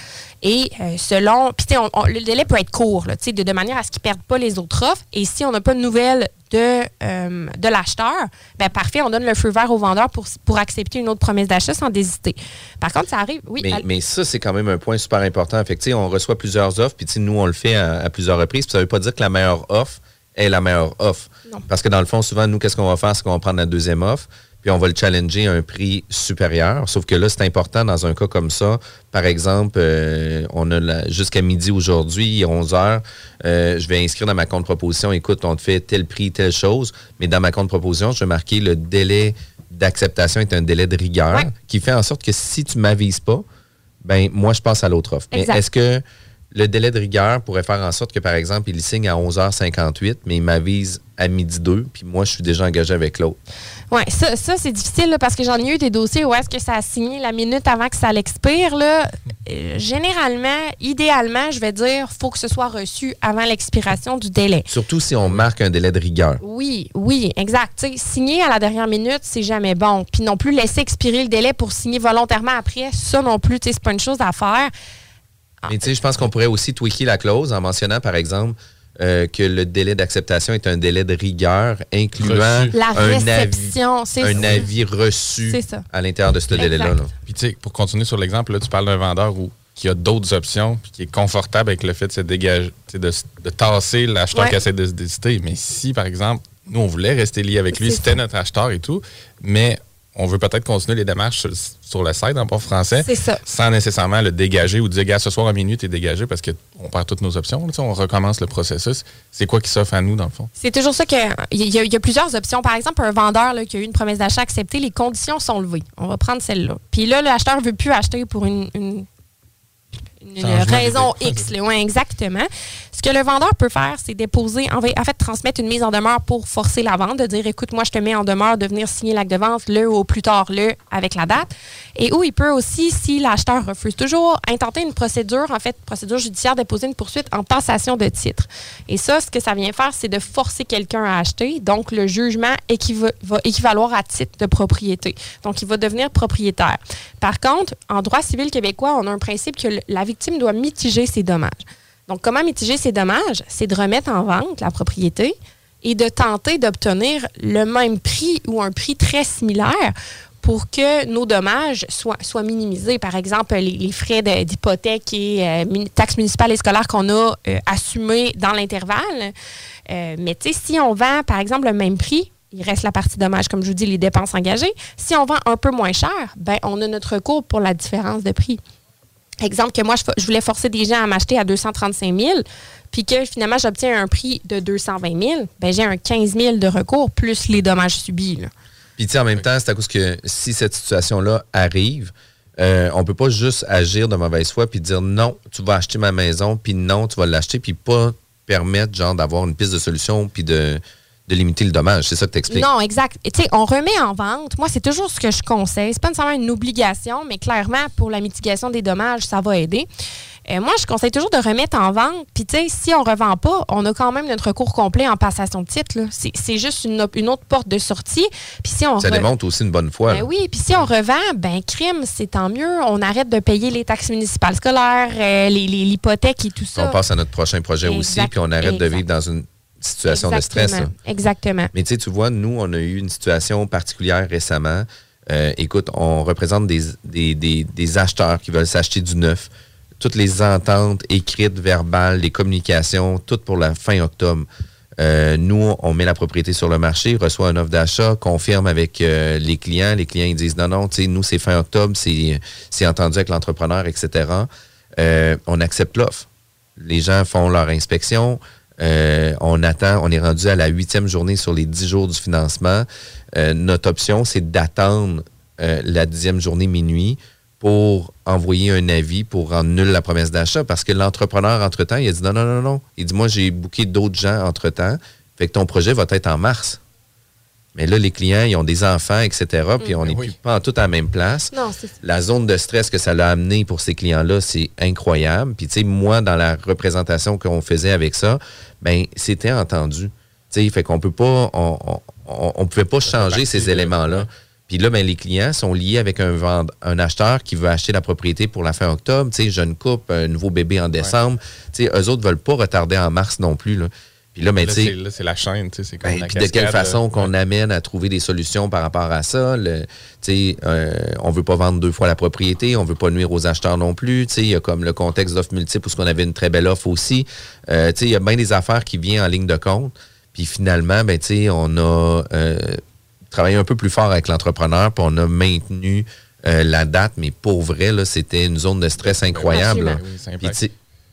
Et euh, selon. Puis, le délai peut être court, là, de, de manière à ce qu'ils ne perdent pas les autres offres. Et si on n'a pas de nouvelles de, euh, de l'acheteur, ben parfait, on donne le feu vert au vendeur pour, pour accepter une autre promesse d'achat sans désister. Par contre, ça arrive. Oui, Mais, mais ça, c'est quand même un point super important. Fait que, tu sais, on reçoit plusieurs offres, puis tu sais, nous, on le fait à, à plusieurs reprises. Puis ça ne veut pas dire que la meilleure offre est la meilleure offre. Non. Parce que dans le fond, souvent, nous, qu'est-ce qu'on va faire? C'est qu'on va prendre la deuxième offre, puis on va le challenger à un prix supérieur. Sauf que là, c'est important dans un cas comme ça. Par exemple, euh, on a jusqu'à midi aujourd'hui, 11 heures, euh, je vais inscrire dans ma contre-proposition, écoute, on te fait tel prix, telle chose, mais dans ma contre-proposition, je vais marquer le délai d'acceptation est un délai de rigueur qui fait en sorte que si tu m'avises pas, ben moi, je passe à l'autre offre. Mais est-ce que le délai de rigueur pourrait faire en sorte que, par exemple, il signe à 11h58, mais il m'avise à midi 2, puis moi, je suis déjà engagé avec l'autre? Oui, ça, ça c'est difficile là, parce que j'en ai eu des dossiers où est-ce que ça a signé la minute avant que ça l'expire. Là. Euh, généralement, idéalement, je vais dire, faut que ce soit reçu avant l'expiration du délai. Surtout si on marque un délai de rigueur. Oui, oui, exact. Signer à la dernière minute, c'est jamais bon. Puis non plus laisser expirer le délai pour signer volontairement après, ça non plus, c'est pas une chose à faire. Mais tu sais, je pense qu'on pourrait aussi tweaker la clause en mentionnant, par exemple, euh, que le délai d'acceptation est un délai de rigueur incluant. La un réception, avis, un avis reçu à l'intérieur de ce délai-là. là. Puis, tu sais, pour continuer sur l'exemple, là, tu parles d'un vendeur où, qui a d'autres options, puis qui est confortable avec le fait de se dégager, de, tasser l'acheteur Ouais. qui essaie de se décider. Mais si, par exemple, nous, on voulait rester lié avec lui, c'était notre acheteur et tout, mais on veut peut-être continuer les démarches sur, sur le site en port français C'est ça. sans nécessairement le dégager ou dire, gars, ce soir à minuit, t'es dégagé parce qu'on perd toutes nos options. là, on recommence le processus. C'est quoi qui s'offre à nous, dans le fond? C'est toujours ça que. Il y, y a plusieurs options. Par exemple, un vendeur là, qui a eu une promesse d'achat acceptée, les conditions sont levées. On va prendre celle-là. Puis là, l'acheteur ne veut plus acheter pour une, une- une Changement raison. X. là. Ouais, exactement. Ce que le vendeur peut faire, c'est déposer, en fait, transmettre une mise en demeure pour forcer la vente, de dire écoute, moi, je te mets en demeure de venir signer l'acte de vente le ou plus tard le avec la date. Et où il peut aussi, si l'acheteur refuse toujours, intenter une procédure, en fait, procédure judiciaire, déposer une poursuite en passation de titre. Et ça, ce que ça vient faire, c'est de forcer quelqu'un à acheter. Donc, le jugement équiva- va équivaloir à titre de propriété. Donc, il va devenir propriétaire. Par contre, en droit civil québécois, on a un principe que le- la victime doit mitiger ses dommages. Donc, comment mitiger ses dommages? C'est de remettre en vente la propriété et de tenter d'obtenir le même prix ou un prix très similaire pour que nos dommages soient, minimisés. Par exemple, les, frais d'hypothèque et euh, taxes municipales et scolaires qu'on a euh, assumés dans l'intervalle. Euh, mais tu sais, si on vend, par exemple, le même prix, il reste la partie dommage, comme je vous dis, les dépenses engagées. Si on vend un peu moins cher, ben, on a notre recours pour la différence de prix. Exemple que moi, je, voulais forcer des gens à m'acheter à 235 000, puis que finalement, j'obtiens un prix de 220 000, ben, j'ai un 15 000 de recours plus les dommages subis. Puis, tu en même temps, c'est à cause que si cette situation-là arrive, euh, on peut pas juste agir de mauvaise foi puis dire non, tu vas acheter ma maison, puis non, tu vas l'acheter, puis pas permettre, genre, d'avoir une piste de solution, puis de, de limiter le dommage. C'est ça que tu expliques. Non, exact. Tu sais, on remet en vente. Moi, c'est toujours ce que je conseille. C'est pas nécessairement une obligation, mais clairement, pour la mitigation des dommages, ça va aider. Euh, moi, je conseille toujours de remettre en vente. Puis, tu sais, si on revend pas, on a quand même notre recours complet en passation de titre. C'est juste une, autre porte de sortie. Puis, si on Ça re- démontre aussi une bonne foi. Ben oui, puis si on revend, ben crime, c'est tant mieux. On arrête de payer les taxes municipales scolaires, euh, les- les- l'hypothèque et tout ça. On passe à notre prochain projet aussi, puis on arrête de vivre dans une situation de stress. là. Exactement. Mais tu sais, tu vois, nous, on a eu une situation particulière récemment. Euh, écoute, on représente des, des, des- des acheteurs qui veulent s'acheter du neuf. Toutes les ententes écrites, verbales, les communications, tout pour la fin octobre. Euh, nous, on met la propriété sur le marché, reçoit une offre d'achat, confirme avec euh, les clients. Les clients, ils disent non, non, tu sais, nous, c'est fin octobre, c'est c'est entendu avec l'entrepreneur, etc. On accepte l'offre. Les gens font leur inspection. Euh, on est rendu à la huitième journée sur les dix jours du financement. Euh, notre option, c'est d'attendre euh, la dixième journée minuit pour envoyer un avis pour rendre nulle la promesse d'achat parce que l'entrepreneur, entre-temps, il a dit non, non, non, non. Il dit, moi, j'ai booké d'autres gens entre-temps. Fait que ton projet va être en mars. Mais là, les clients, ils ont des enfants, etc. Puis on n'est plus pas en tout à la même place. Non, c'est ça. La zone de stress que ça l'a amené pour ces clients-là, c'est incroyable. Puis, tu sais, moi, dans la représentation qu'on faisait avec ça, ben c'était entendu. Tu sais, fait qu'on peut pas, on, on, on- on pouvait pas changer ces éléments-là. Puis là, ben, les clients sont liés avec un, vend- un acheteur qui veut acheter la propriété pour la fin octobre. Tu sais, jeune couple, un nouveau bébé en décembre. Tu sais, eux autres veulent pas retarder en mars non plus, là. Puis là, ben, Là, c'est- la chaîne, tu sais, c'est comme ben, la puis de quelle façon qu'on amène à trouver des solutions par rapport à ça. Le, tu sais, euh, on veut pas vendre deux fois la propriété, on veut pas nuire aux acheteurs non plus. Tu sais, Il y a comme le contexte d'offres multiples où ce qu'on avait une très belle offre aussi. Euh, tu sais, Il y a bien des affaires qui viennent en ligne de compte. Puis finalement, ben, tu sais, on a euh, travaillé un peu plus fort avec l'entrepreneur, puis on a maintenu euh, la date, mais pour vrai, là, c'était une zone de stress incroyable. Oui,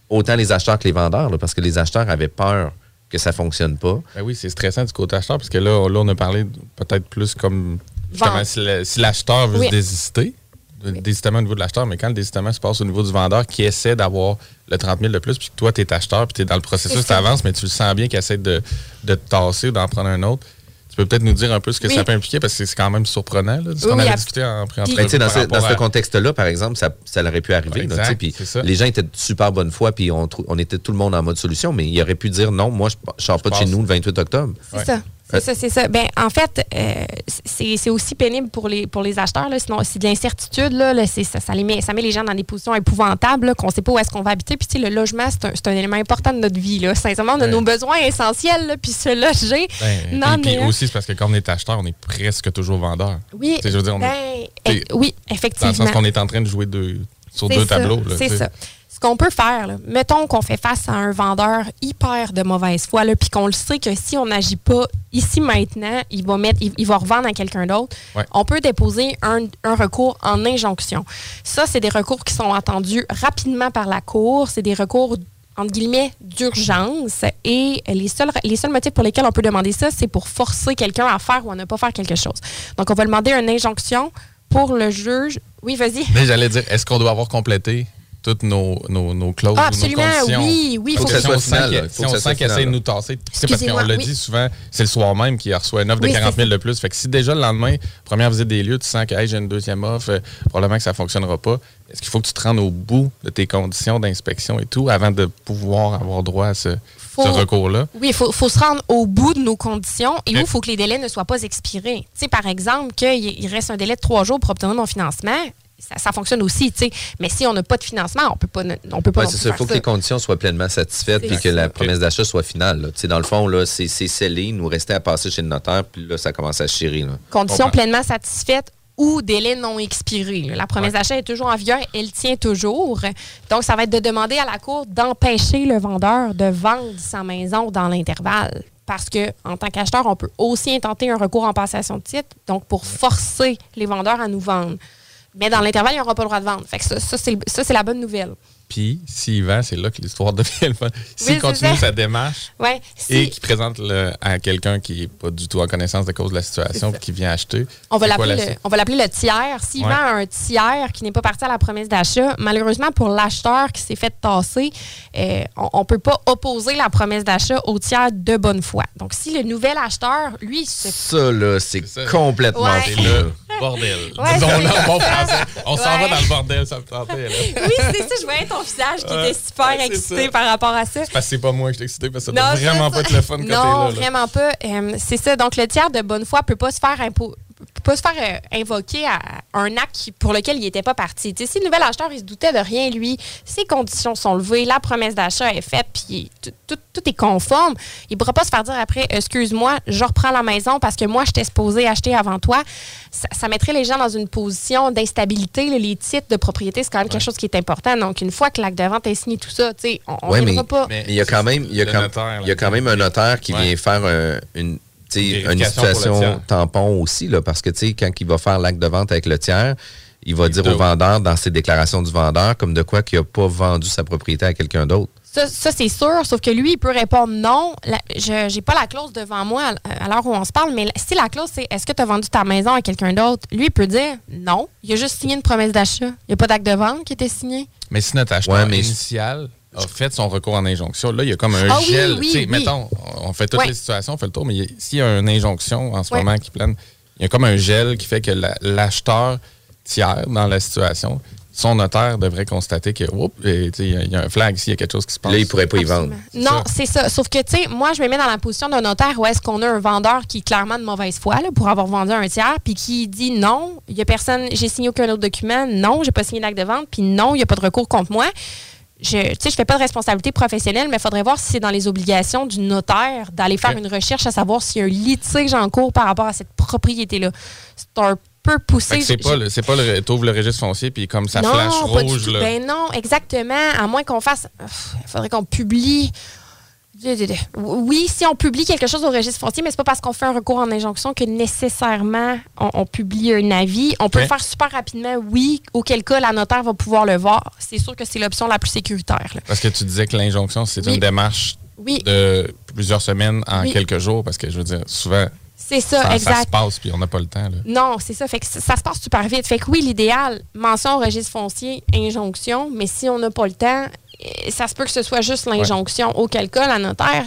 autant les acheteurs que les vendeurs, là, parce que les acheteurs avaient peur que ça fonctionne pas. Ben oui, c'est stressant du côté acheteur, parce que là, là on a parlé peut-être plus comme justement si l'acheteur veut Oui. se désister, le désistement au niveau de l'acheteur, mais quand le désistement se passe au niveau du vendeur qui essaie d'avoir le 30 000 de plus, puis que toi, tu es acheteur, puis tu es dans le processus, tu avances, mais tu le sens bien qu'il essaie de, de te tasser ou d'en prendre un autre. Peux peut-être nous dire un peu ce que Oui. ça peut impliquer, parce que c'est quand même surprenant, là, ce Oui, qu'on oui, avait ab- discuté en Ben, sais, dans ce, contexte-là, par exemple, ça, ça aurait pu arriver. Exact, puis les gens étaient de super bonne foi, puis on, on était tout le monde en mode solution, mais il aurait pu dire non, moi, je ne sors pas de chez nous le 28 octobre. C'est ça. C'est ça, c'est ça. Ben, en fait, euh, c'est aussi pénible pour les, pour les acheteurs. Là. Sinon, c'est de l'incertitude. Là, ça, ça, les met, ça met les gens dans des positions épouvantables, qu'on ne sait pas où est-ce qu'on va habiter. Puis, tu sais, le logement, c'est un, un élément important de notre vie. Là. Sincèrement, on a Ouais. nos besoins essentiels. Là, puis se loger. Ben, non, puis, mais, aussi, c'est parce que quand on est acheteur, on est presque toujours vendeur. Oui, Tu sais, je veux dire, on est- ben, oui, Dans effectivement. le sens qu'on est en train de jouer deux, sur deux ça, tableaux. C'est ça. Ce qu'on peut faire, là, mettons qu'on fait face à un vendeur hyper de mauvaise foi, puis qu'on le sait que si on n'agit pas ici maintenant, il va mettre, il, il va revendre à quelqu'un d'autre. Ouais. On peut déposer un, un recours en injonction. Ça, c'est des recours qui sont attendus rapidement par la cour. C'est des recours entre guillemets d'urgence et les seuls, les seuls motifs pour lesquels on peut demander ça, c'est pour forcer quelqu'un à faire ou à ne pas faire quelque chose. Donc, on va demander une injonction pour le juge. Oui, vas-y. Mais j'allais dire, est-ce qu'on doit avoir complété? Toutes nos, nos, nos clauses Ah, absolument, nos conditions? oui, oui, Faut faut que que si ça on soit final, si Faut que on sent qu'il essaie de nous tasser, tu sais, parce qu'on l'a oui. dit souvent, c'est le soir même qu'il reçoit une offre Oui, de 40 c'est 000 de plus. Fait que si déjà le lendemain, première visite des lieux, tu sens que hey, j'ai une deuxième offre, euh, probablement que ça ne fonctionnera pas, est-ce qu'il faut que tu te rendes au bout de tes conditions d'inspection et tout avant de pouvoir avoir droit à ce, Faut- ce recours-là? Oui, il faut, faut se rendre au bout de nos conditions et où il faut que les délais ne soient pas expirés. Tu sais, par exemple, qu'il il reste un délai de trois jours pour obtenir mon financement, ça, ça fonctionne aussi, tu sais. Mais si on n'a pas de financement, on peut pas, on peut pas Ouais, non c'est plus ça. Il faire faut que les conditions soient pleinement satisfaites puis que ça. la promesse d'achat soit finale. là. Tu sais, Dans le fond, là, c'est scellé. Il nous restait à passer chez le notaire, puis là, ça commence à chirer. Là. Conditions Comprends. pleinement satisfaites ou délai non expiré. La promesse d'achat est toujours en vigueur, elle tient toujours. Donc, ça va être de demander à la Cour d'empêcher le vendeur de vendre sa maison dans l'intervalle. Parce que, en tant qu'acheteur, on peut aussi intenter un recours en passation de titre, donc pour forcer les vendeurs à nous vendre. Mais dans l'intervalle, il n'y aura pas le droit de vendre. Fait que ça, ça, c'est la bonne nouvelle. Puis, s'il vend, c'est là que l'histoire devient le fun. S'il continue sa démarche Ouais, si- et qu'il présente le- à quelqu'un qui n'est pas du tout en connaissance de cause de la situation qui vient acheter, On va l'appeler la le, on va l'appeler le tiers. S'il Ouais. vend un tiers qui n'est pas parti à la promesse d'achat, malheureusement pour l'acheteur qui s'est fait tasser, euh, on ne peut pas opposer la promesse d'achat au tiers de bonne foi. Donc si le nouvel acheteur, lui, se Ça, là, c'est complètement Ouais. Bordel. Ouais, c'est- en bon français. On s'en Ouais. va dans le bordel, ça me tentait. là. oui, c'est ça, je voyais ton visage qui était super Ouais, excité ça. par rapport à ça. C'est parce que c'est pas moi qui suis excité, parce que ça Non, doit vraiment ça. pas être le fun quand t'es là. Non, là. vraiment pas. Euh, c'est ça. Donc, le tiers de bonne foi peut pas se faire impo- peut pas se faire euh, invoquer à un acte pour lequel il n'était pas parti. Tu sais, si le nouvel acheteur, il se doutait de rien, lui, ses conditions sont levées, la promesse d'achat est faite, puis tout, tout- tout est conforme, il ne pourra pas se faire dire après, excuse-moi, je reprends la maison parce que moi, j'étais supposé acheter avant toi. Ça, ça mettrait les gens dans une position d'instabilité. Les titres de propriété, c'est quand même quelque chose qui est important. Donc, une fois que l'acte de vente est signé, tout ça, tu sais, on ne Ouais, pas. mais il y a quand même, il y a le quand, notaire, il y a quand même un notaire qui vient faire un- une, une situation tampon aussi, là, parce que tu sais, quand il va faire l'acte de vente avec le tiers, il va dire au vendeur dans ses déclarations du vendeur comme de quoi qu'il n'a pas vendu sa propriété à quelqu'un d'autre. Ça, ça, c'est sûr, sauf que lui, il peut répondre non. La- je n'ai pas la clause devant moi à, à l'heure où on se parle, mais la- si la clause, c'est est-ce que tu as vendu ta maison à quelqu'un d'autre, lui, il peut dire non. Il a juste signé une promesse d'achat. Il n'y a pas d'acte de vente qui était signé. Mais si notre acheteur Ouais, mais- initial a fait son recours en injonction, là, il y a comme un Ah gel. oui, oui. Mettons, on fait toutes Ouais. les situations, on fait le tour, mais y s'il y a une injonction en ce Ouais. moment qui plane, il y a comme un gel qui fait que la- l'acheteur tiers dans la situation, son notaire devrait constater que, oups, et, tu sais, il y a- y, un flag ici, il y a quelque chose qui se passe. Là, il pourrait pas y vendre. Non, c'est ça. Sauf que, tu sais, moi, je me mets dans la position d'un notaire où est-ce qu'on a un vendeur qui est clairement de mauvaise foi là, pour avoir vendu un tiers, puis qui dit non, il n'y a personne, j'ai signé aucun autre document, non, j'ai pas signé d'acte de vente, puis non, il n'y a pas de recours contre moi. Je ne fais pas de responsabilité professionnelle, mais il faudrait voir si c'est dans les obligations du notaire d'aller faire une recherche à savoir s'il y a un litige en cours par rapport à cette propriété-là. C'est un peu poussé. C'est pas, le- pas le. T'ouvres le registre foncier, puis comme ça non, flash pas du rouge, tout. là. Ben non, exactement. À moins qu'on fasse. Il faudrait qu'on publie. Oui, si on publie quelque chose au registre foncier, mais c'est pas parce qu'on fait un recours en injonction que nécessairement on, on publie un avis. On peut le faire super rapidement, oui, auquel cas la notaire va pouvoir le voir. C'est sûr que c'est l'option la plus sécuritaire. là. Parce que tu disais que l'injonction, c'est Oui. une démarche Oui. de plusieurs semaines en Oui. quelques jours, parce que je veux dire, souvent, C'est ça, ça, ça exact. se passe, puis on n'a pas le temps. Là. Non, c'est ça. Fait que ça, ça se passe super vite. Fait que oui, l'idéal, mention au registre foncier, injonction, mais si on n'a pas le temps, ça se peut que ce soit juste l'injonction. Auquel cas, la notaire,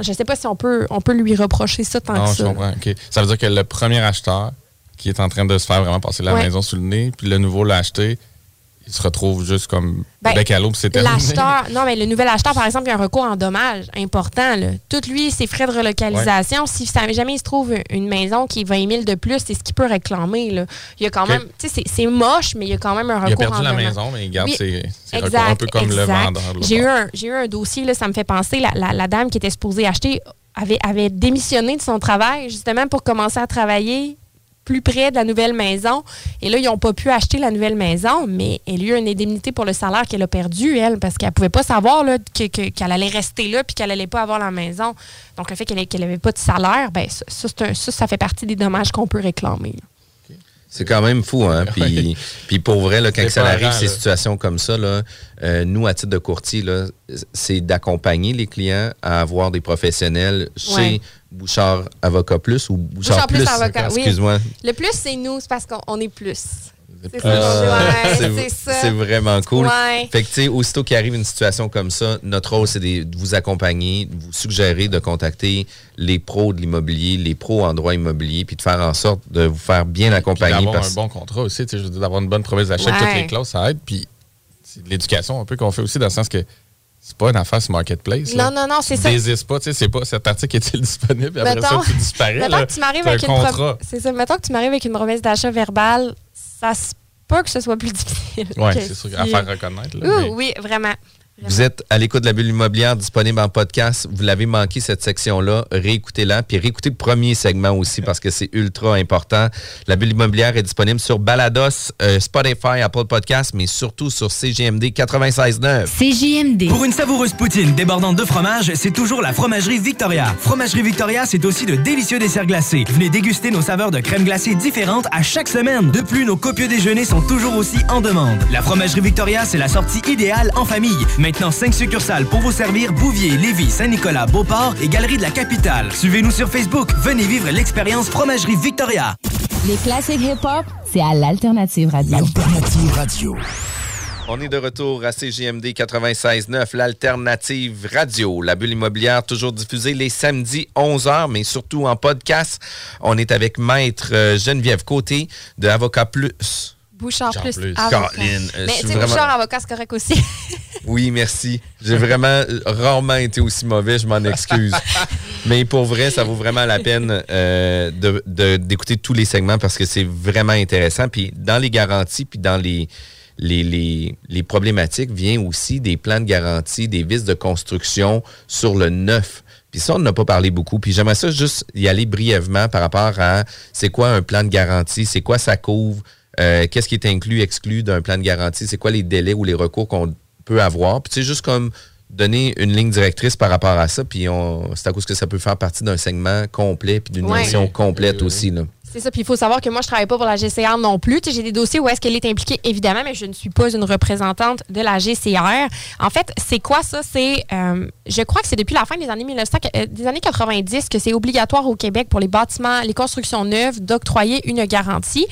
je sais pas si on peut, on peut lui reprocher ça tant Non, que je ça. comprends. OK. Ça veut dire que le premier acheteur qui est en train de se faire vraiment passer la Ouais. maison sous le nez, puis le nouveau l'a acheté, il se retrouve juste comme Ben, bec à l'eau, c'est. L'acheteur, non, mais le nouvel acheteur, par exemple, il y a un recours en dommages important. Là. Tout lui, ses frais de relocalisation, si ça- jamais il se trouve une maison qui est 20 000 de plus, c'est ce qu'il peut réclamer. Là. Il y a quand même, tu sais, c'est- moche, mais il y a quand même un recours Il a perdu en la maison, mais il garde Oui, ses, ses exact, recours un peu comme le vendeur. de J'ai eu, un, j'ai eu un dossier, là, ça me fait penser, la, la- la dame qui était supposée acheter avait, avait démissionné de son travail justement pour commencer à travailler plus près de la nouvelle maison. Et là, ils n'ont pas pu acheter la nouvelle maison, mais elle a eu une indemnité pour le salaire qu'elle a perdu, elle, parce qu'elle ne pouvait pas savoir là, que- que- qu'elle allait rester là puis qu'elle n'allait pas avoir la maison. Donc, le fait qu'elle n'avait pas de salaire, ben, ça, ça, c'est un- ça, ça fait partie des dommages qu'on peut réclamer. là. C'est quand même fou, hein? Puis, puis pour vrai, là, quand ça arrive, ces situations comme ça, là, euh, nous, à titre de courtier, là, c'est d'accompagner les clients à avoir des professionnels chez Ouais. Bouchard Avocat Plus ou Bouchard, Bouchard Plus Avocat, oui. Excuse-moi. Le plus, c'est nous, c'est parce qu'on on est plus. C'est Euh, ça, ouais, c'est- c'est ça. c'est vraiment cool. Ouais. Fait que, tu sais, aussitôt qu'il arrive une situation comme ça, notre rôle, c'est de vous accompagner, de vous suggérer de contacter les pros de l'immobilier, les pros en droit immobilier, puis de faire en sorte de vous faire bien accompagner. d'avoir parce- un bon contrat aussi, d'avoir une bonne promesse d'achat Ouais. toutes les clauses, ça aide. Puis c'est de l'éducation un peu qu'on fait aussi dans le sens que c'est pas une affaire sur Marketplace. là. Non, non, non, c'est ça. pas, tu sais, c'est pas cet article est-il disponible, après Mettons- ça, tu disparais. Mettons là. que tu m'arrives avec un une C'est ça. Mettons que tu m'arrives avec une promesse d'achat verbale, ça se peut que ce soit plus difficile. Que c'est sûr, à faire reconnaître. là, Ouh, mais- Oui, vraiment. Vous êtes à l'écoute de la bulle immobilière disponible en podcast. Vous l'avez manqué cette section-là. Réécoutez-la. Puis réécoutez le premier segment aussi parce que c'est ultra important. La bulle immobilière est disponible sur Balados, euh, Spotify, Apple Podcast, mais surtout sur CGMD 96.9. CJMD. Pour une savoureuse poutine débordante de fromage, c'est toujours la Fromagerie Victoria. Fromagerie Victoria, c'est aussi de délicieux desserts glacés. Venez déguster nos saveurs de crème glacée différentes à chaque semaine. De plus, nos copieux déjeuners sont toujours aussi en demande. La Fromagerie Victoria, c'est la sortie idéale en famille. Maintenant, 5 succursales pour vous servir Bouvier, Lévis, Saint-Nicolas, Beauport et Galerie de la Capitale. Suivez-nous sur Facebook. Venez vivre l'expérience Fromagerie Victoria. Les classiques hip-hop, c'est à l'Alternative Radio. Alternative Radio. On est de retour à CGMD 96.9, l'alternative radio. La bulle immobilière, toujours diffusée les samedis 11h, mais surtout en podcast. On est avec Maître euh, Geneviève Côté de Avocat Plus. Bouchard Bouchard plus, plus. avocat. Caroline, euh, Mais tu sais, vraiment- Bouchard avocat, c'est correct aussi. Oui, merci. J'ai vraiment euh, rarement été aussi mauvais, je m'en excuse. Mais pour vrai, ça vaut vraiment la peine euh, de- de- d'écouter tous les segments parce que c'est vraiment intéressant. Puis dans les garanties, puis dans les, les, les- les problématiques, vient aussi des plans de garantie, des vis de construction sur le neuf. Puis ça, on n'a pas parlé beaucoup. Puis j'aimerais ça juste y aller brièvement par rapport à c'est quoi un plan de garantie, c'est quoi ça couvre, euh, qu'est-ce qui est inclus, exclu d'un plan de garantie, c'est quoi les délais ou les recours qu'on peut avoir? Puis tu sais, juste comme donner une ligne directrice par rapport à ça, puis on- c'est à cause que ça peut faire partie d'un segment complet, puis d'une Ouais. émission complète aussi. Là. C'est ça, puis il faut savoir que moi, je travaille pas pour la GCR non plus. J'ai des dossiers où est-ce qu'elle est impliquée, évidemment, mais je ne suis pas une représentante de la GCR. En fait, c'est quoi ça? C'est, euh, je crois que c'est depuis la fin des années 1900, euh, des années 90 que c'est obligatoire au Québec pour les bâtiments, les constructions neuves, d'octroyer une garantie.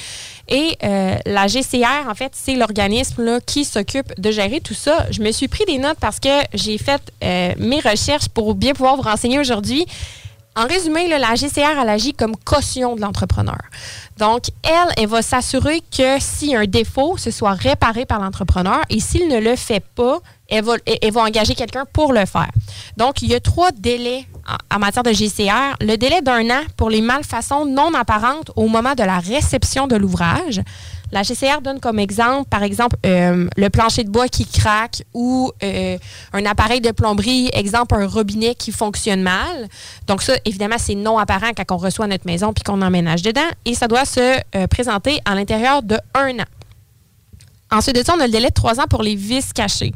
Et euh, la GCR, en fait, c'est l'organisme qui s'occupe de gérer tout ça. Je me suis pris des notes parce que j'ai fait euh, mes recherches pour bien pouvoir vous renseigner aujourd'hui. En résumé, la GCR, agit comme caution de l'entrepreneur. Donc, elle, elle va s'assurer que a un défaut, ce soit réparé par l'entrepreneur et s'il ne le fait pas, elle va, engager quelqu'un pour le faire. Donc, il y a trois délais en matière de GCR. Le délai d'un an pour les malfaçons non apparentes au moment de la réception de l'ouvrage. La GCR donne comme exemple, par exemple, euh, le plancher de bois qui craque ou euh, un appareil de plomberie, exemple, un robinet qui fonctionne mal. Donc ça, évidemment, c'est non apparent quand on reçoit notre maison puis qu'on emménage dedans. Et ça doit se euh, présenter à l'intérieur de un an. Ensuite de ça, on a le délai de trois ans pour les vis cachés.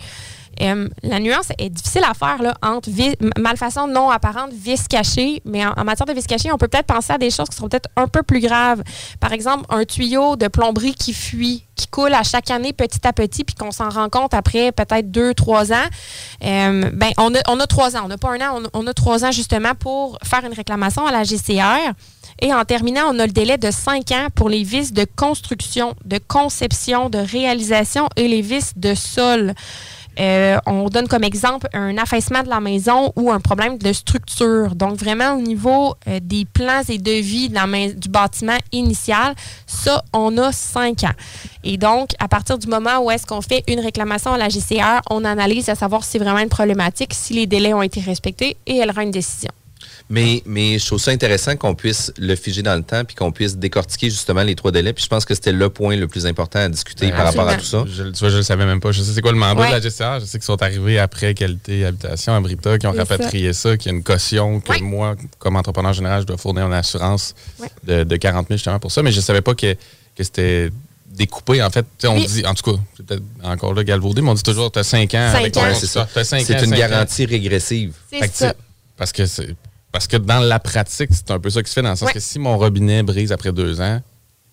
Euh, la nuance est difficile à faire là, entre malfaçon non apparente, vis cachés, mais en, matière de vis cachés, on peut peut-être penser à des choses qui sont peut-être un peu plus graves. Par exemple, un tuyau de plomberie qui fuit, qui coule à chaque année petit à petit, puis qu'on s'en rend compte après peut-être deux, trois ans. Euh, ben, on, a, on a trois ans, on n'a pas un an, on, a- on a trois ans justement pour faire une réclamation à la GCR. Et en terminant, on a le délai de cinq ans pour les vis de construction, de conception, de réalisation et les vis de sol. Euh, on donne comme exemple un affaissement de la maison ou un problème de structure. Donc, vraiment, au niveau euh, des plans et devis de la du bâtiment initial, ça, on a cinq ans. Et donc, à partir du moment où est-ce qu'on fait une réclamation à la GCR, on analyse à savoir si c'est vraiment une problématique, si les délais ont été respectés et elle rend une décision. Mais, mais je trouve ça intéressant qu'on puisse le figer dans le temps puis qu'on puisse décortiquer justement les trois délais. Puis je pense que c'était le point le plus important à discuter par rapport à tout ça. Je, tu vois, je le savais même pas. Je sais c'est quoi le mandat Ouais. de la GCR. Je sais qu'ils sont arrivés après Qualité Habitation à Brita, qui ont rapatrié ça, qu'il y a une caution que moi, comme entrepreneur général, je dois fournir une assurance de, de 40 000 justement pour ça. Mais je savais pas que, que c'était découpé. En fait, Tu sais, on Oui. dit, en tout cas, c'est peut-être encore là galvaudé, mais on dit toujours, tu as 5 ans. Cinq avec ans. Ouais, c'est ça. C'est une ans. garantie régressive. C'est ça. Parce que c'est parce que dans la pratique, c'est un peu ça qui se fait, dans le sens Ouais. que si mon robinet brise après deux ans,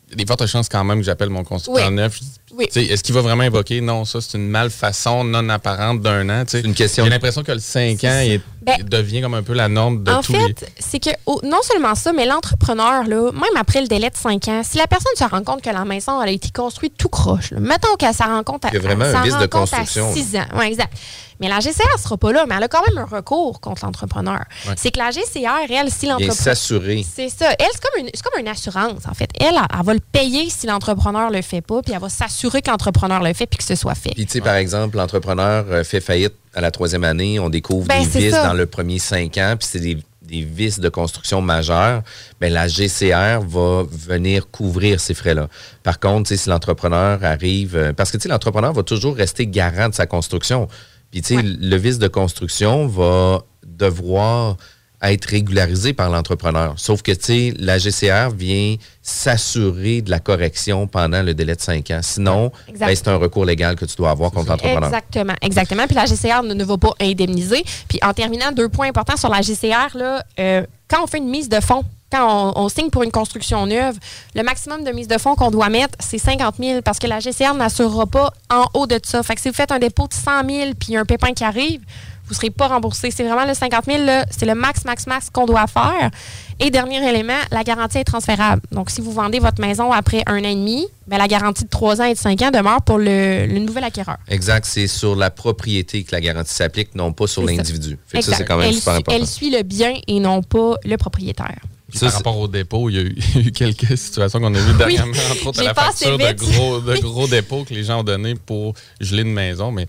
il y a des fortes chances quand même que j'appelle mon constructeur Oui. neuf. Je dis, Oui. Est-ce qu'il va vraiment invoquer? Non, ça c'est une malfaçon non apparente d'un an? C'est une question. J'ai l'impression que le 5 ans il, Ben, devient comme un peu la norme de en tous fait, les. c'est que oh, non seulement ça, mais l'entrepreneur, là, même après le délai de 5 ans, si la personne se rend compte que la maison elle a été construite tout croche, là, mettons qu'elle s'en rend compte à, Il y a vraiment un vice de construction, 6 ans. Ouais, exact. Mais la GCR ne sera pas là, mais elle a quand même un recours contre l'entrepreneur. Ouais. C'est que la GCR, elle, si l'entrepreneur. s'assurer. C'est ça. Elle, c'est comme, une, c'est comme une assurance, en fait. Elle, elle, elle va le payer si l'entrepreneur le fait pas, puis elle va s'assurer que l'entrepreneur le fait, puis que ce soit fait. Puis, tu sais, par exemple, l'entrepreneur euh, fait faillite à la troisième année, on découvre Ben, des ça. dans le premier cinq ans, puis c'est des, des vis de construction majeures. Ben, la GCR va venir couvrir ces frais-là. Par contre, si l'entrepreneur arrive, euh, parce que tu sais, l'entrepreneur va toujours rester garant de sa construction. Puis, tu sais, le vice de construction va devoir être régularisé par l'entrepreneur. Sauf que, tu sais, la GCR vient s'assurer de la correction pendant le délai de cinq ans. Sinon, ben, c'est un recours légal que tu dois avoir contre l'entrepreneur. Exactement, exactement. Puis la GCR ne, ne va pas indemniser. Puis en terminant, deux points importants sur la GCR, là, euh, quand on fait une mise de fonds, quand on, on signe pour une construction neuve, le maximum de mise de fonds qu'on doit mettre, c'est 50 000 parce que la GCR n'assurera pas en haut de ça. Fait que si vous faites un dépôt de 100 000 puis un pépin qui arrive, vous ne serez pas remboursé. C'est vraiment le 50 000, là, c'est le max, max, max qu'on doit faire. Et dernier élément, la garantie est transférable. Donc, si vous vendez votre maison après un an et demi, ben, la garantie de 3 ans et de 5 ans demeure pour le, le nouvel acquéreur. Exact, c'est sur la propriété que la garantie s'applique, non pas sur ça. l'individu. Ça, Exact. c'est quand même elle, super suit- important. elle suit le bien et non pas le propriétaire. Par rapport au dépôt, il y a eu, il y a eu quelques situations qu'on a vues dernièrement, entre autres à la facture de gros, de gros dépôts que les gens ont donnés pour geler une maison, mais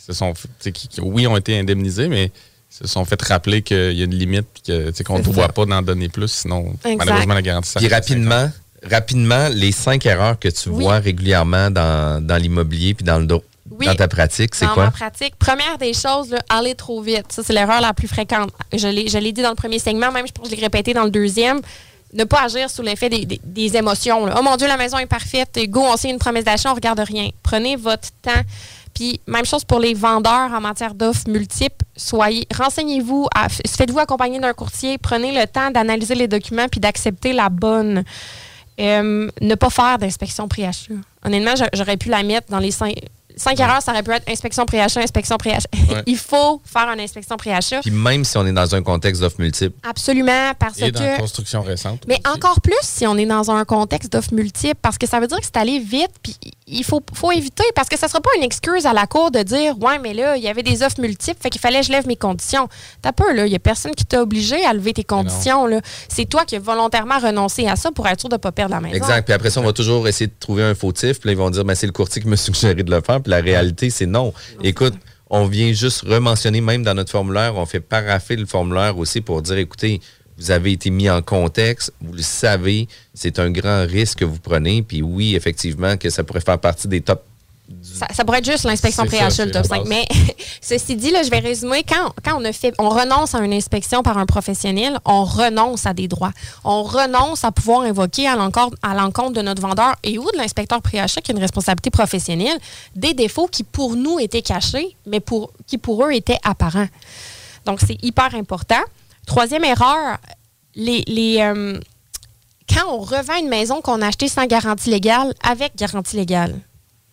qui se sont, qui, qui, oui, ont été indemnisés, mais se sont fait rappeler qu'il y a une limite puis que, tu sais, qu'on ne doit pas d'en donner plus, sinon Exact. malheureusement la garantie Puis rapidement, rapidement, les cinq erreurs que tu vois régulièrement dans, dans l'immobilier puis dans, le do- Oui. dans ta pratique, c'est Dans quoi? ma pratique, première des choses, là, aller trop vite. Ça, c'est l'erreur la plus fréquente. Je l'ai je l'ai dit dans le premier segment, même je pense que je l'ai répété dans le deuxième. Ne pas agir sous l'effet des, des- des émotions. là. Oh mon Dieu, la maison est parfaite. Go, on signe une promesse d'achat, on regarde rien. Prenez votre temps. Puis, même chose pour les vendeurs en matière d'offres multiples. Soyez, renseignez-vous, faites-vous accompagner d'un courtier, prenez le temps d'analyser les documents puis d'accepter la bonne. Euh, ne pas faire d'inspection pré-achat. Honnêtement, j'a- j'aurais pu la mettre dans les cinq, cinq erreurs, ça aurait pu être inspection pré-achat, inspection pré-achat. Ouais. Il faut faire une inspection pré-achat. Puis même si on est dans un contexte d'offres multiples. Absolument, parce Et dans la que. construction récente. Mais encore plus si on est dans un contexte d'offres multiples, parce que ça veut dire que c'est allé vite, puis il faut, faut éviter, parce que ça ne sera pas une excuse à la cour de dire Ouais, mais là, il y avait des offres multiples, fait qu'il fallait que je lève mes conditions. T'as peur, là, il n'y a personne qui t'a obligé à lever tes conditions. là. C'est toi qui as volontairement renoncé à ça pour être sûr de ne pas perdre la maison. Exact. Puis après ça, on va toujours essayer de trouver un fautif. Puis là, ils vont dire, ben, c'est le courtier qui m'a suggéré de le faire. Puis la réalité, c'est non. Écoute, on vient juste rementionner, même dans notre formulaire, on fait paraffer le formulaire aussi pour dire, écoutez, vous avez été mis en contexte, vous le savez, c'est un grand risque que vous prenez. Puis oui, effectivement, que ça pourrait faire partie des top. Ça, ça pourrait être juste l'inspection c'est le top la 5. base. Mais ceci dit, là, je vais résumer. Quand, quand on, a fait, on renonce à une inspection par un professionnel, on renonce à des droits. On renonce à pouvoir invoquer à l'encontre à l'encontre de notre vendeur et ou de l'inspecteur pré-achat qui a une responsabilité professionnelle des défauts qui pour nous étaient cachés, mais pour, qui pour eux étaient apparents. Donc, c'est hyper important. Troisième erreur, les, les, euh, quand on revend une maison qu'on a achetée sans garantie légale, avec garantie légale.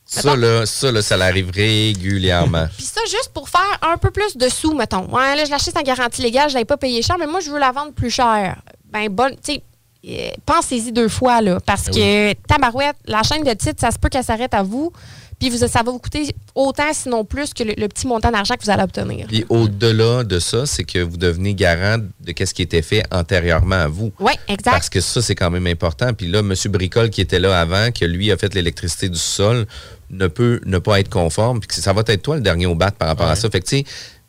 Ça, là, ça, là, ça l'arrive régulièrement. Puis ça, juste pour faire un peu plus de sous, mettons. Ouais, là, je l'achète sans garantie légale, je l'avais pas payé cher, mais moi, je veux la vendre plus cher. Ben, bonne, tu sais, euh, pensez-y deux fois, là. Parce Ben que, tabarouette, la chaîne de titres, ça se peut qu'elle s'arrête à vous. Puis vous, ça va vous coûter autant, sinon plus, que le, le petit montant d'argent que vous allez obtenir. Puis au-delà de ça, c'est que vous devenez garant de ce qui était fait antérieurement à vous. Oui, exact. Parce que ça, c'est quand même important. Puis là, M. Bricole, qui était là avant, que lui a fait l'électricité du sol, ne peut ne pas être conforme. Puis ça va être toi le dernier au bat par rapport à ça. Fait que,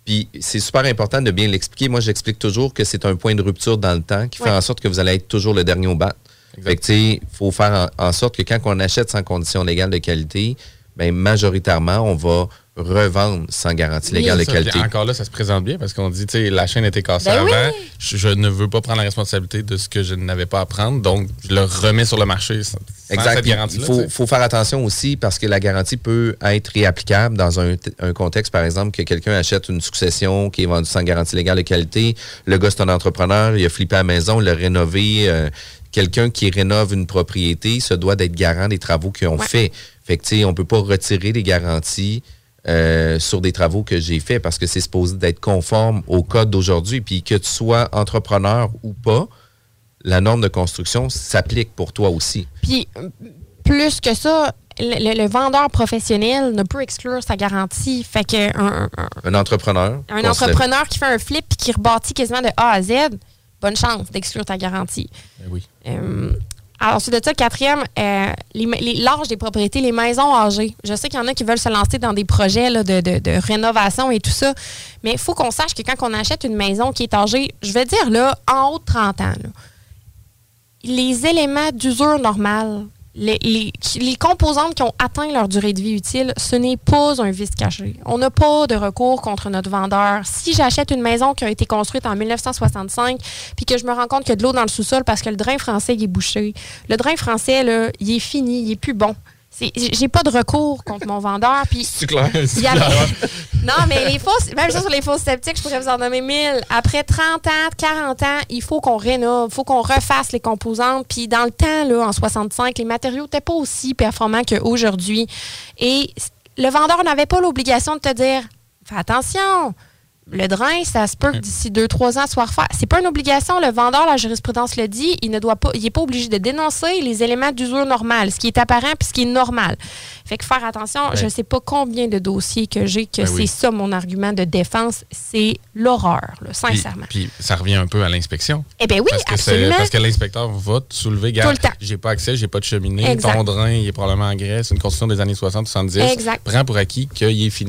puis c'est super important de bien l'expliquer. Moi, j'explique toujours que c'est un point de rupture dans le temps qui fait Ouais. en sorte que vous allez être toujours le dernier au bat. Fait que, tu sais, il faut faire en, en sorte que quand on achète sans condition légale de qualité, ben, majoritairement, on va revendre sans garantie légale de qualité. Encore là, ça se présente bien parce qu'on dit, tu sais, la chaîne était cassée Ben oui. avant. Je, je ne veux pas prendre la responsabilité de ce que je n'avais pas à prendre, donc je le remets sur le marché. sans- Exact. cette Il faut, faire attention aussi parce que la garantie peut être réapplicable dans un contexte, par exemple, que quelqu'un achète une succession qui est vendue sans garantie légale de qualité. Le gars, c'est un entrepreneur, il a flippé à la maison, il l'a rénové. euh, Quelqu'un qui rénove une propriété se doit d'être garant des travaux qu'ils ont Ouais. fait. Fait que, tu sais, on peut pas retirer les garanties euh, sur des travaux que j'ai faits parce que c'est supposé d'être conforme au code d'aujourd'hui. Puis que tu sois entrepreneur ou pas, la norme de construction s'applique pour toi aussi. Puis, plus que ça, le, le- le vendeur professionnel ne peut exclure sa garantie. Fait que un, un- Un entrepreneur. un entrepreneur qui fait un flip et qui rebâtit quasiment de A à Z, bonne chance d'exclure ta garantie. Ben oui. Euh, alors, ensuite de ça, quatrième, euh, l'âge des propriétés, les maisons âgées. Je sais qu'il y en a qui veulent se lancer dans des projets là, de, de- de rénovation et tout ça, mais il faut qu'on sache que quand on achète une maison qui est âgée, je vais dire là, en haut de 30 ans, là, les éléments d'usure normale, les, les- composantes qui ont atteint leur durée de vie utile, ce n'est pas un vice caché. On n'a pas de recours contre notre vendeur. Si j'achète une maison qui a été construite en 1965, puis que je me rends compte qu'il y a de l'eau dans le sous-sol parce que le drain français il est bouché, le drain français, là, il est fini, il est plus bon. J'ai pas de recours contre mon vendeur. Puis C'est clair. a- non, mais les fausses, même chose sur les fausses sceptiques, je pourrais vous en nommer 1000. Après 30 ans, 40 ans, il faut qu'on rénove, il faut qu'on refasse les composantes. Puis dans le temps, là, en 65, les matériaux n'étaient pas aussi performants qu'aujourd'hui. Et le vendeur n'avait pas l'obligation de te dire fais attention. Le drain, ça se peut que d'ici 2-3 ans soit refaire. C'est pas une obligation. Le vendeur, la jurisprudence le dit, il ne doit pas, il est pas obligé de dénoncer les éléments d'usure normale, ce qui est apparent puis ce qui est normal. Fait que faire attention, Ouais. je sais pas combien de dossiers que j'ai que Ben c'est oui. ça mon argument de défense, c'est l'horreur, là, sincèrement. Puis, puis ça revient un peu à l'inspection. Eh bien oui, Parce que, absolument. parce que l'inspecteur va te soulever, Tout le garde, temps. j'ai pas accès, j'ai pas de cheminée, Exact. ton drain, il est probablement en Grèce, une construction des années 60-70. Exact. Prends pour acquis qu'il est fini.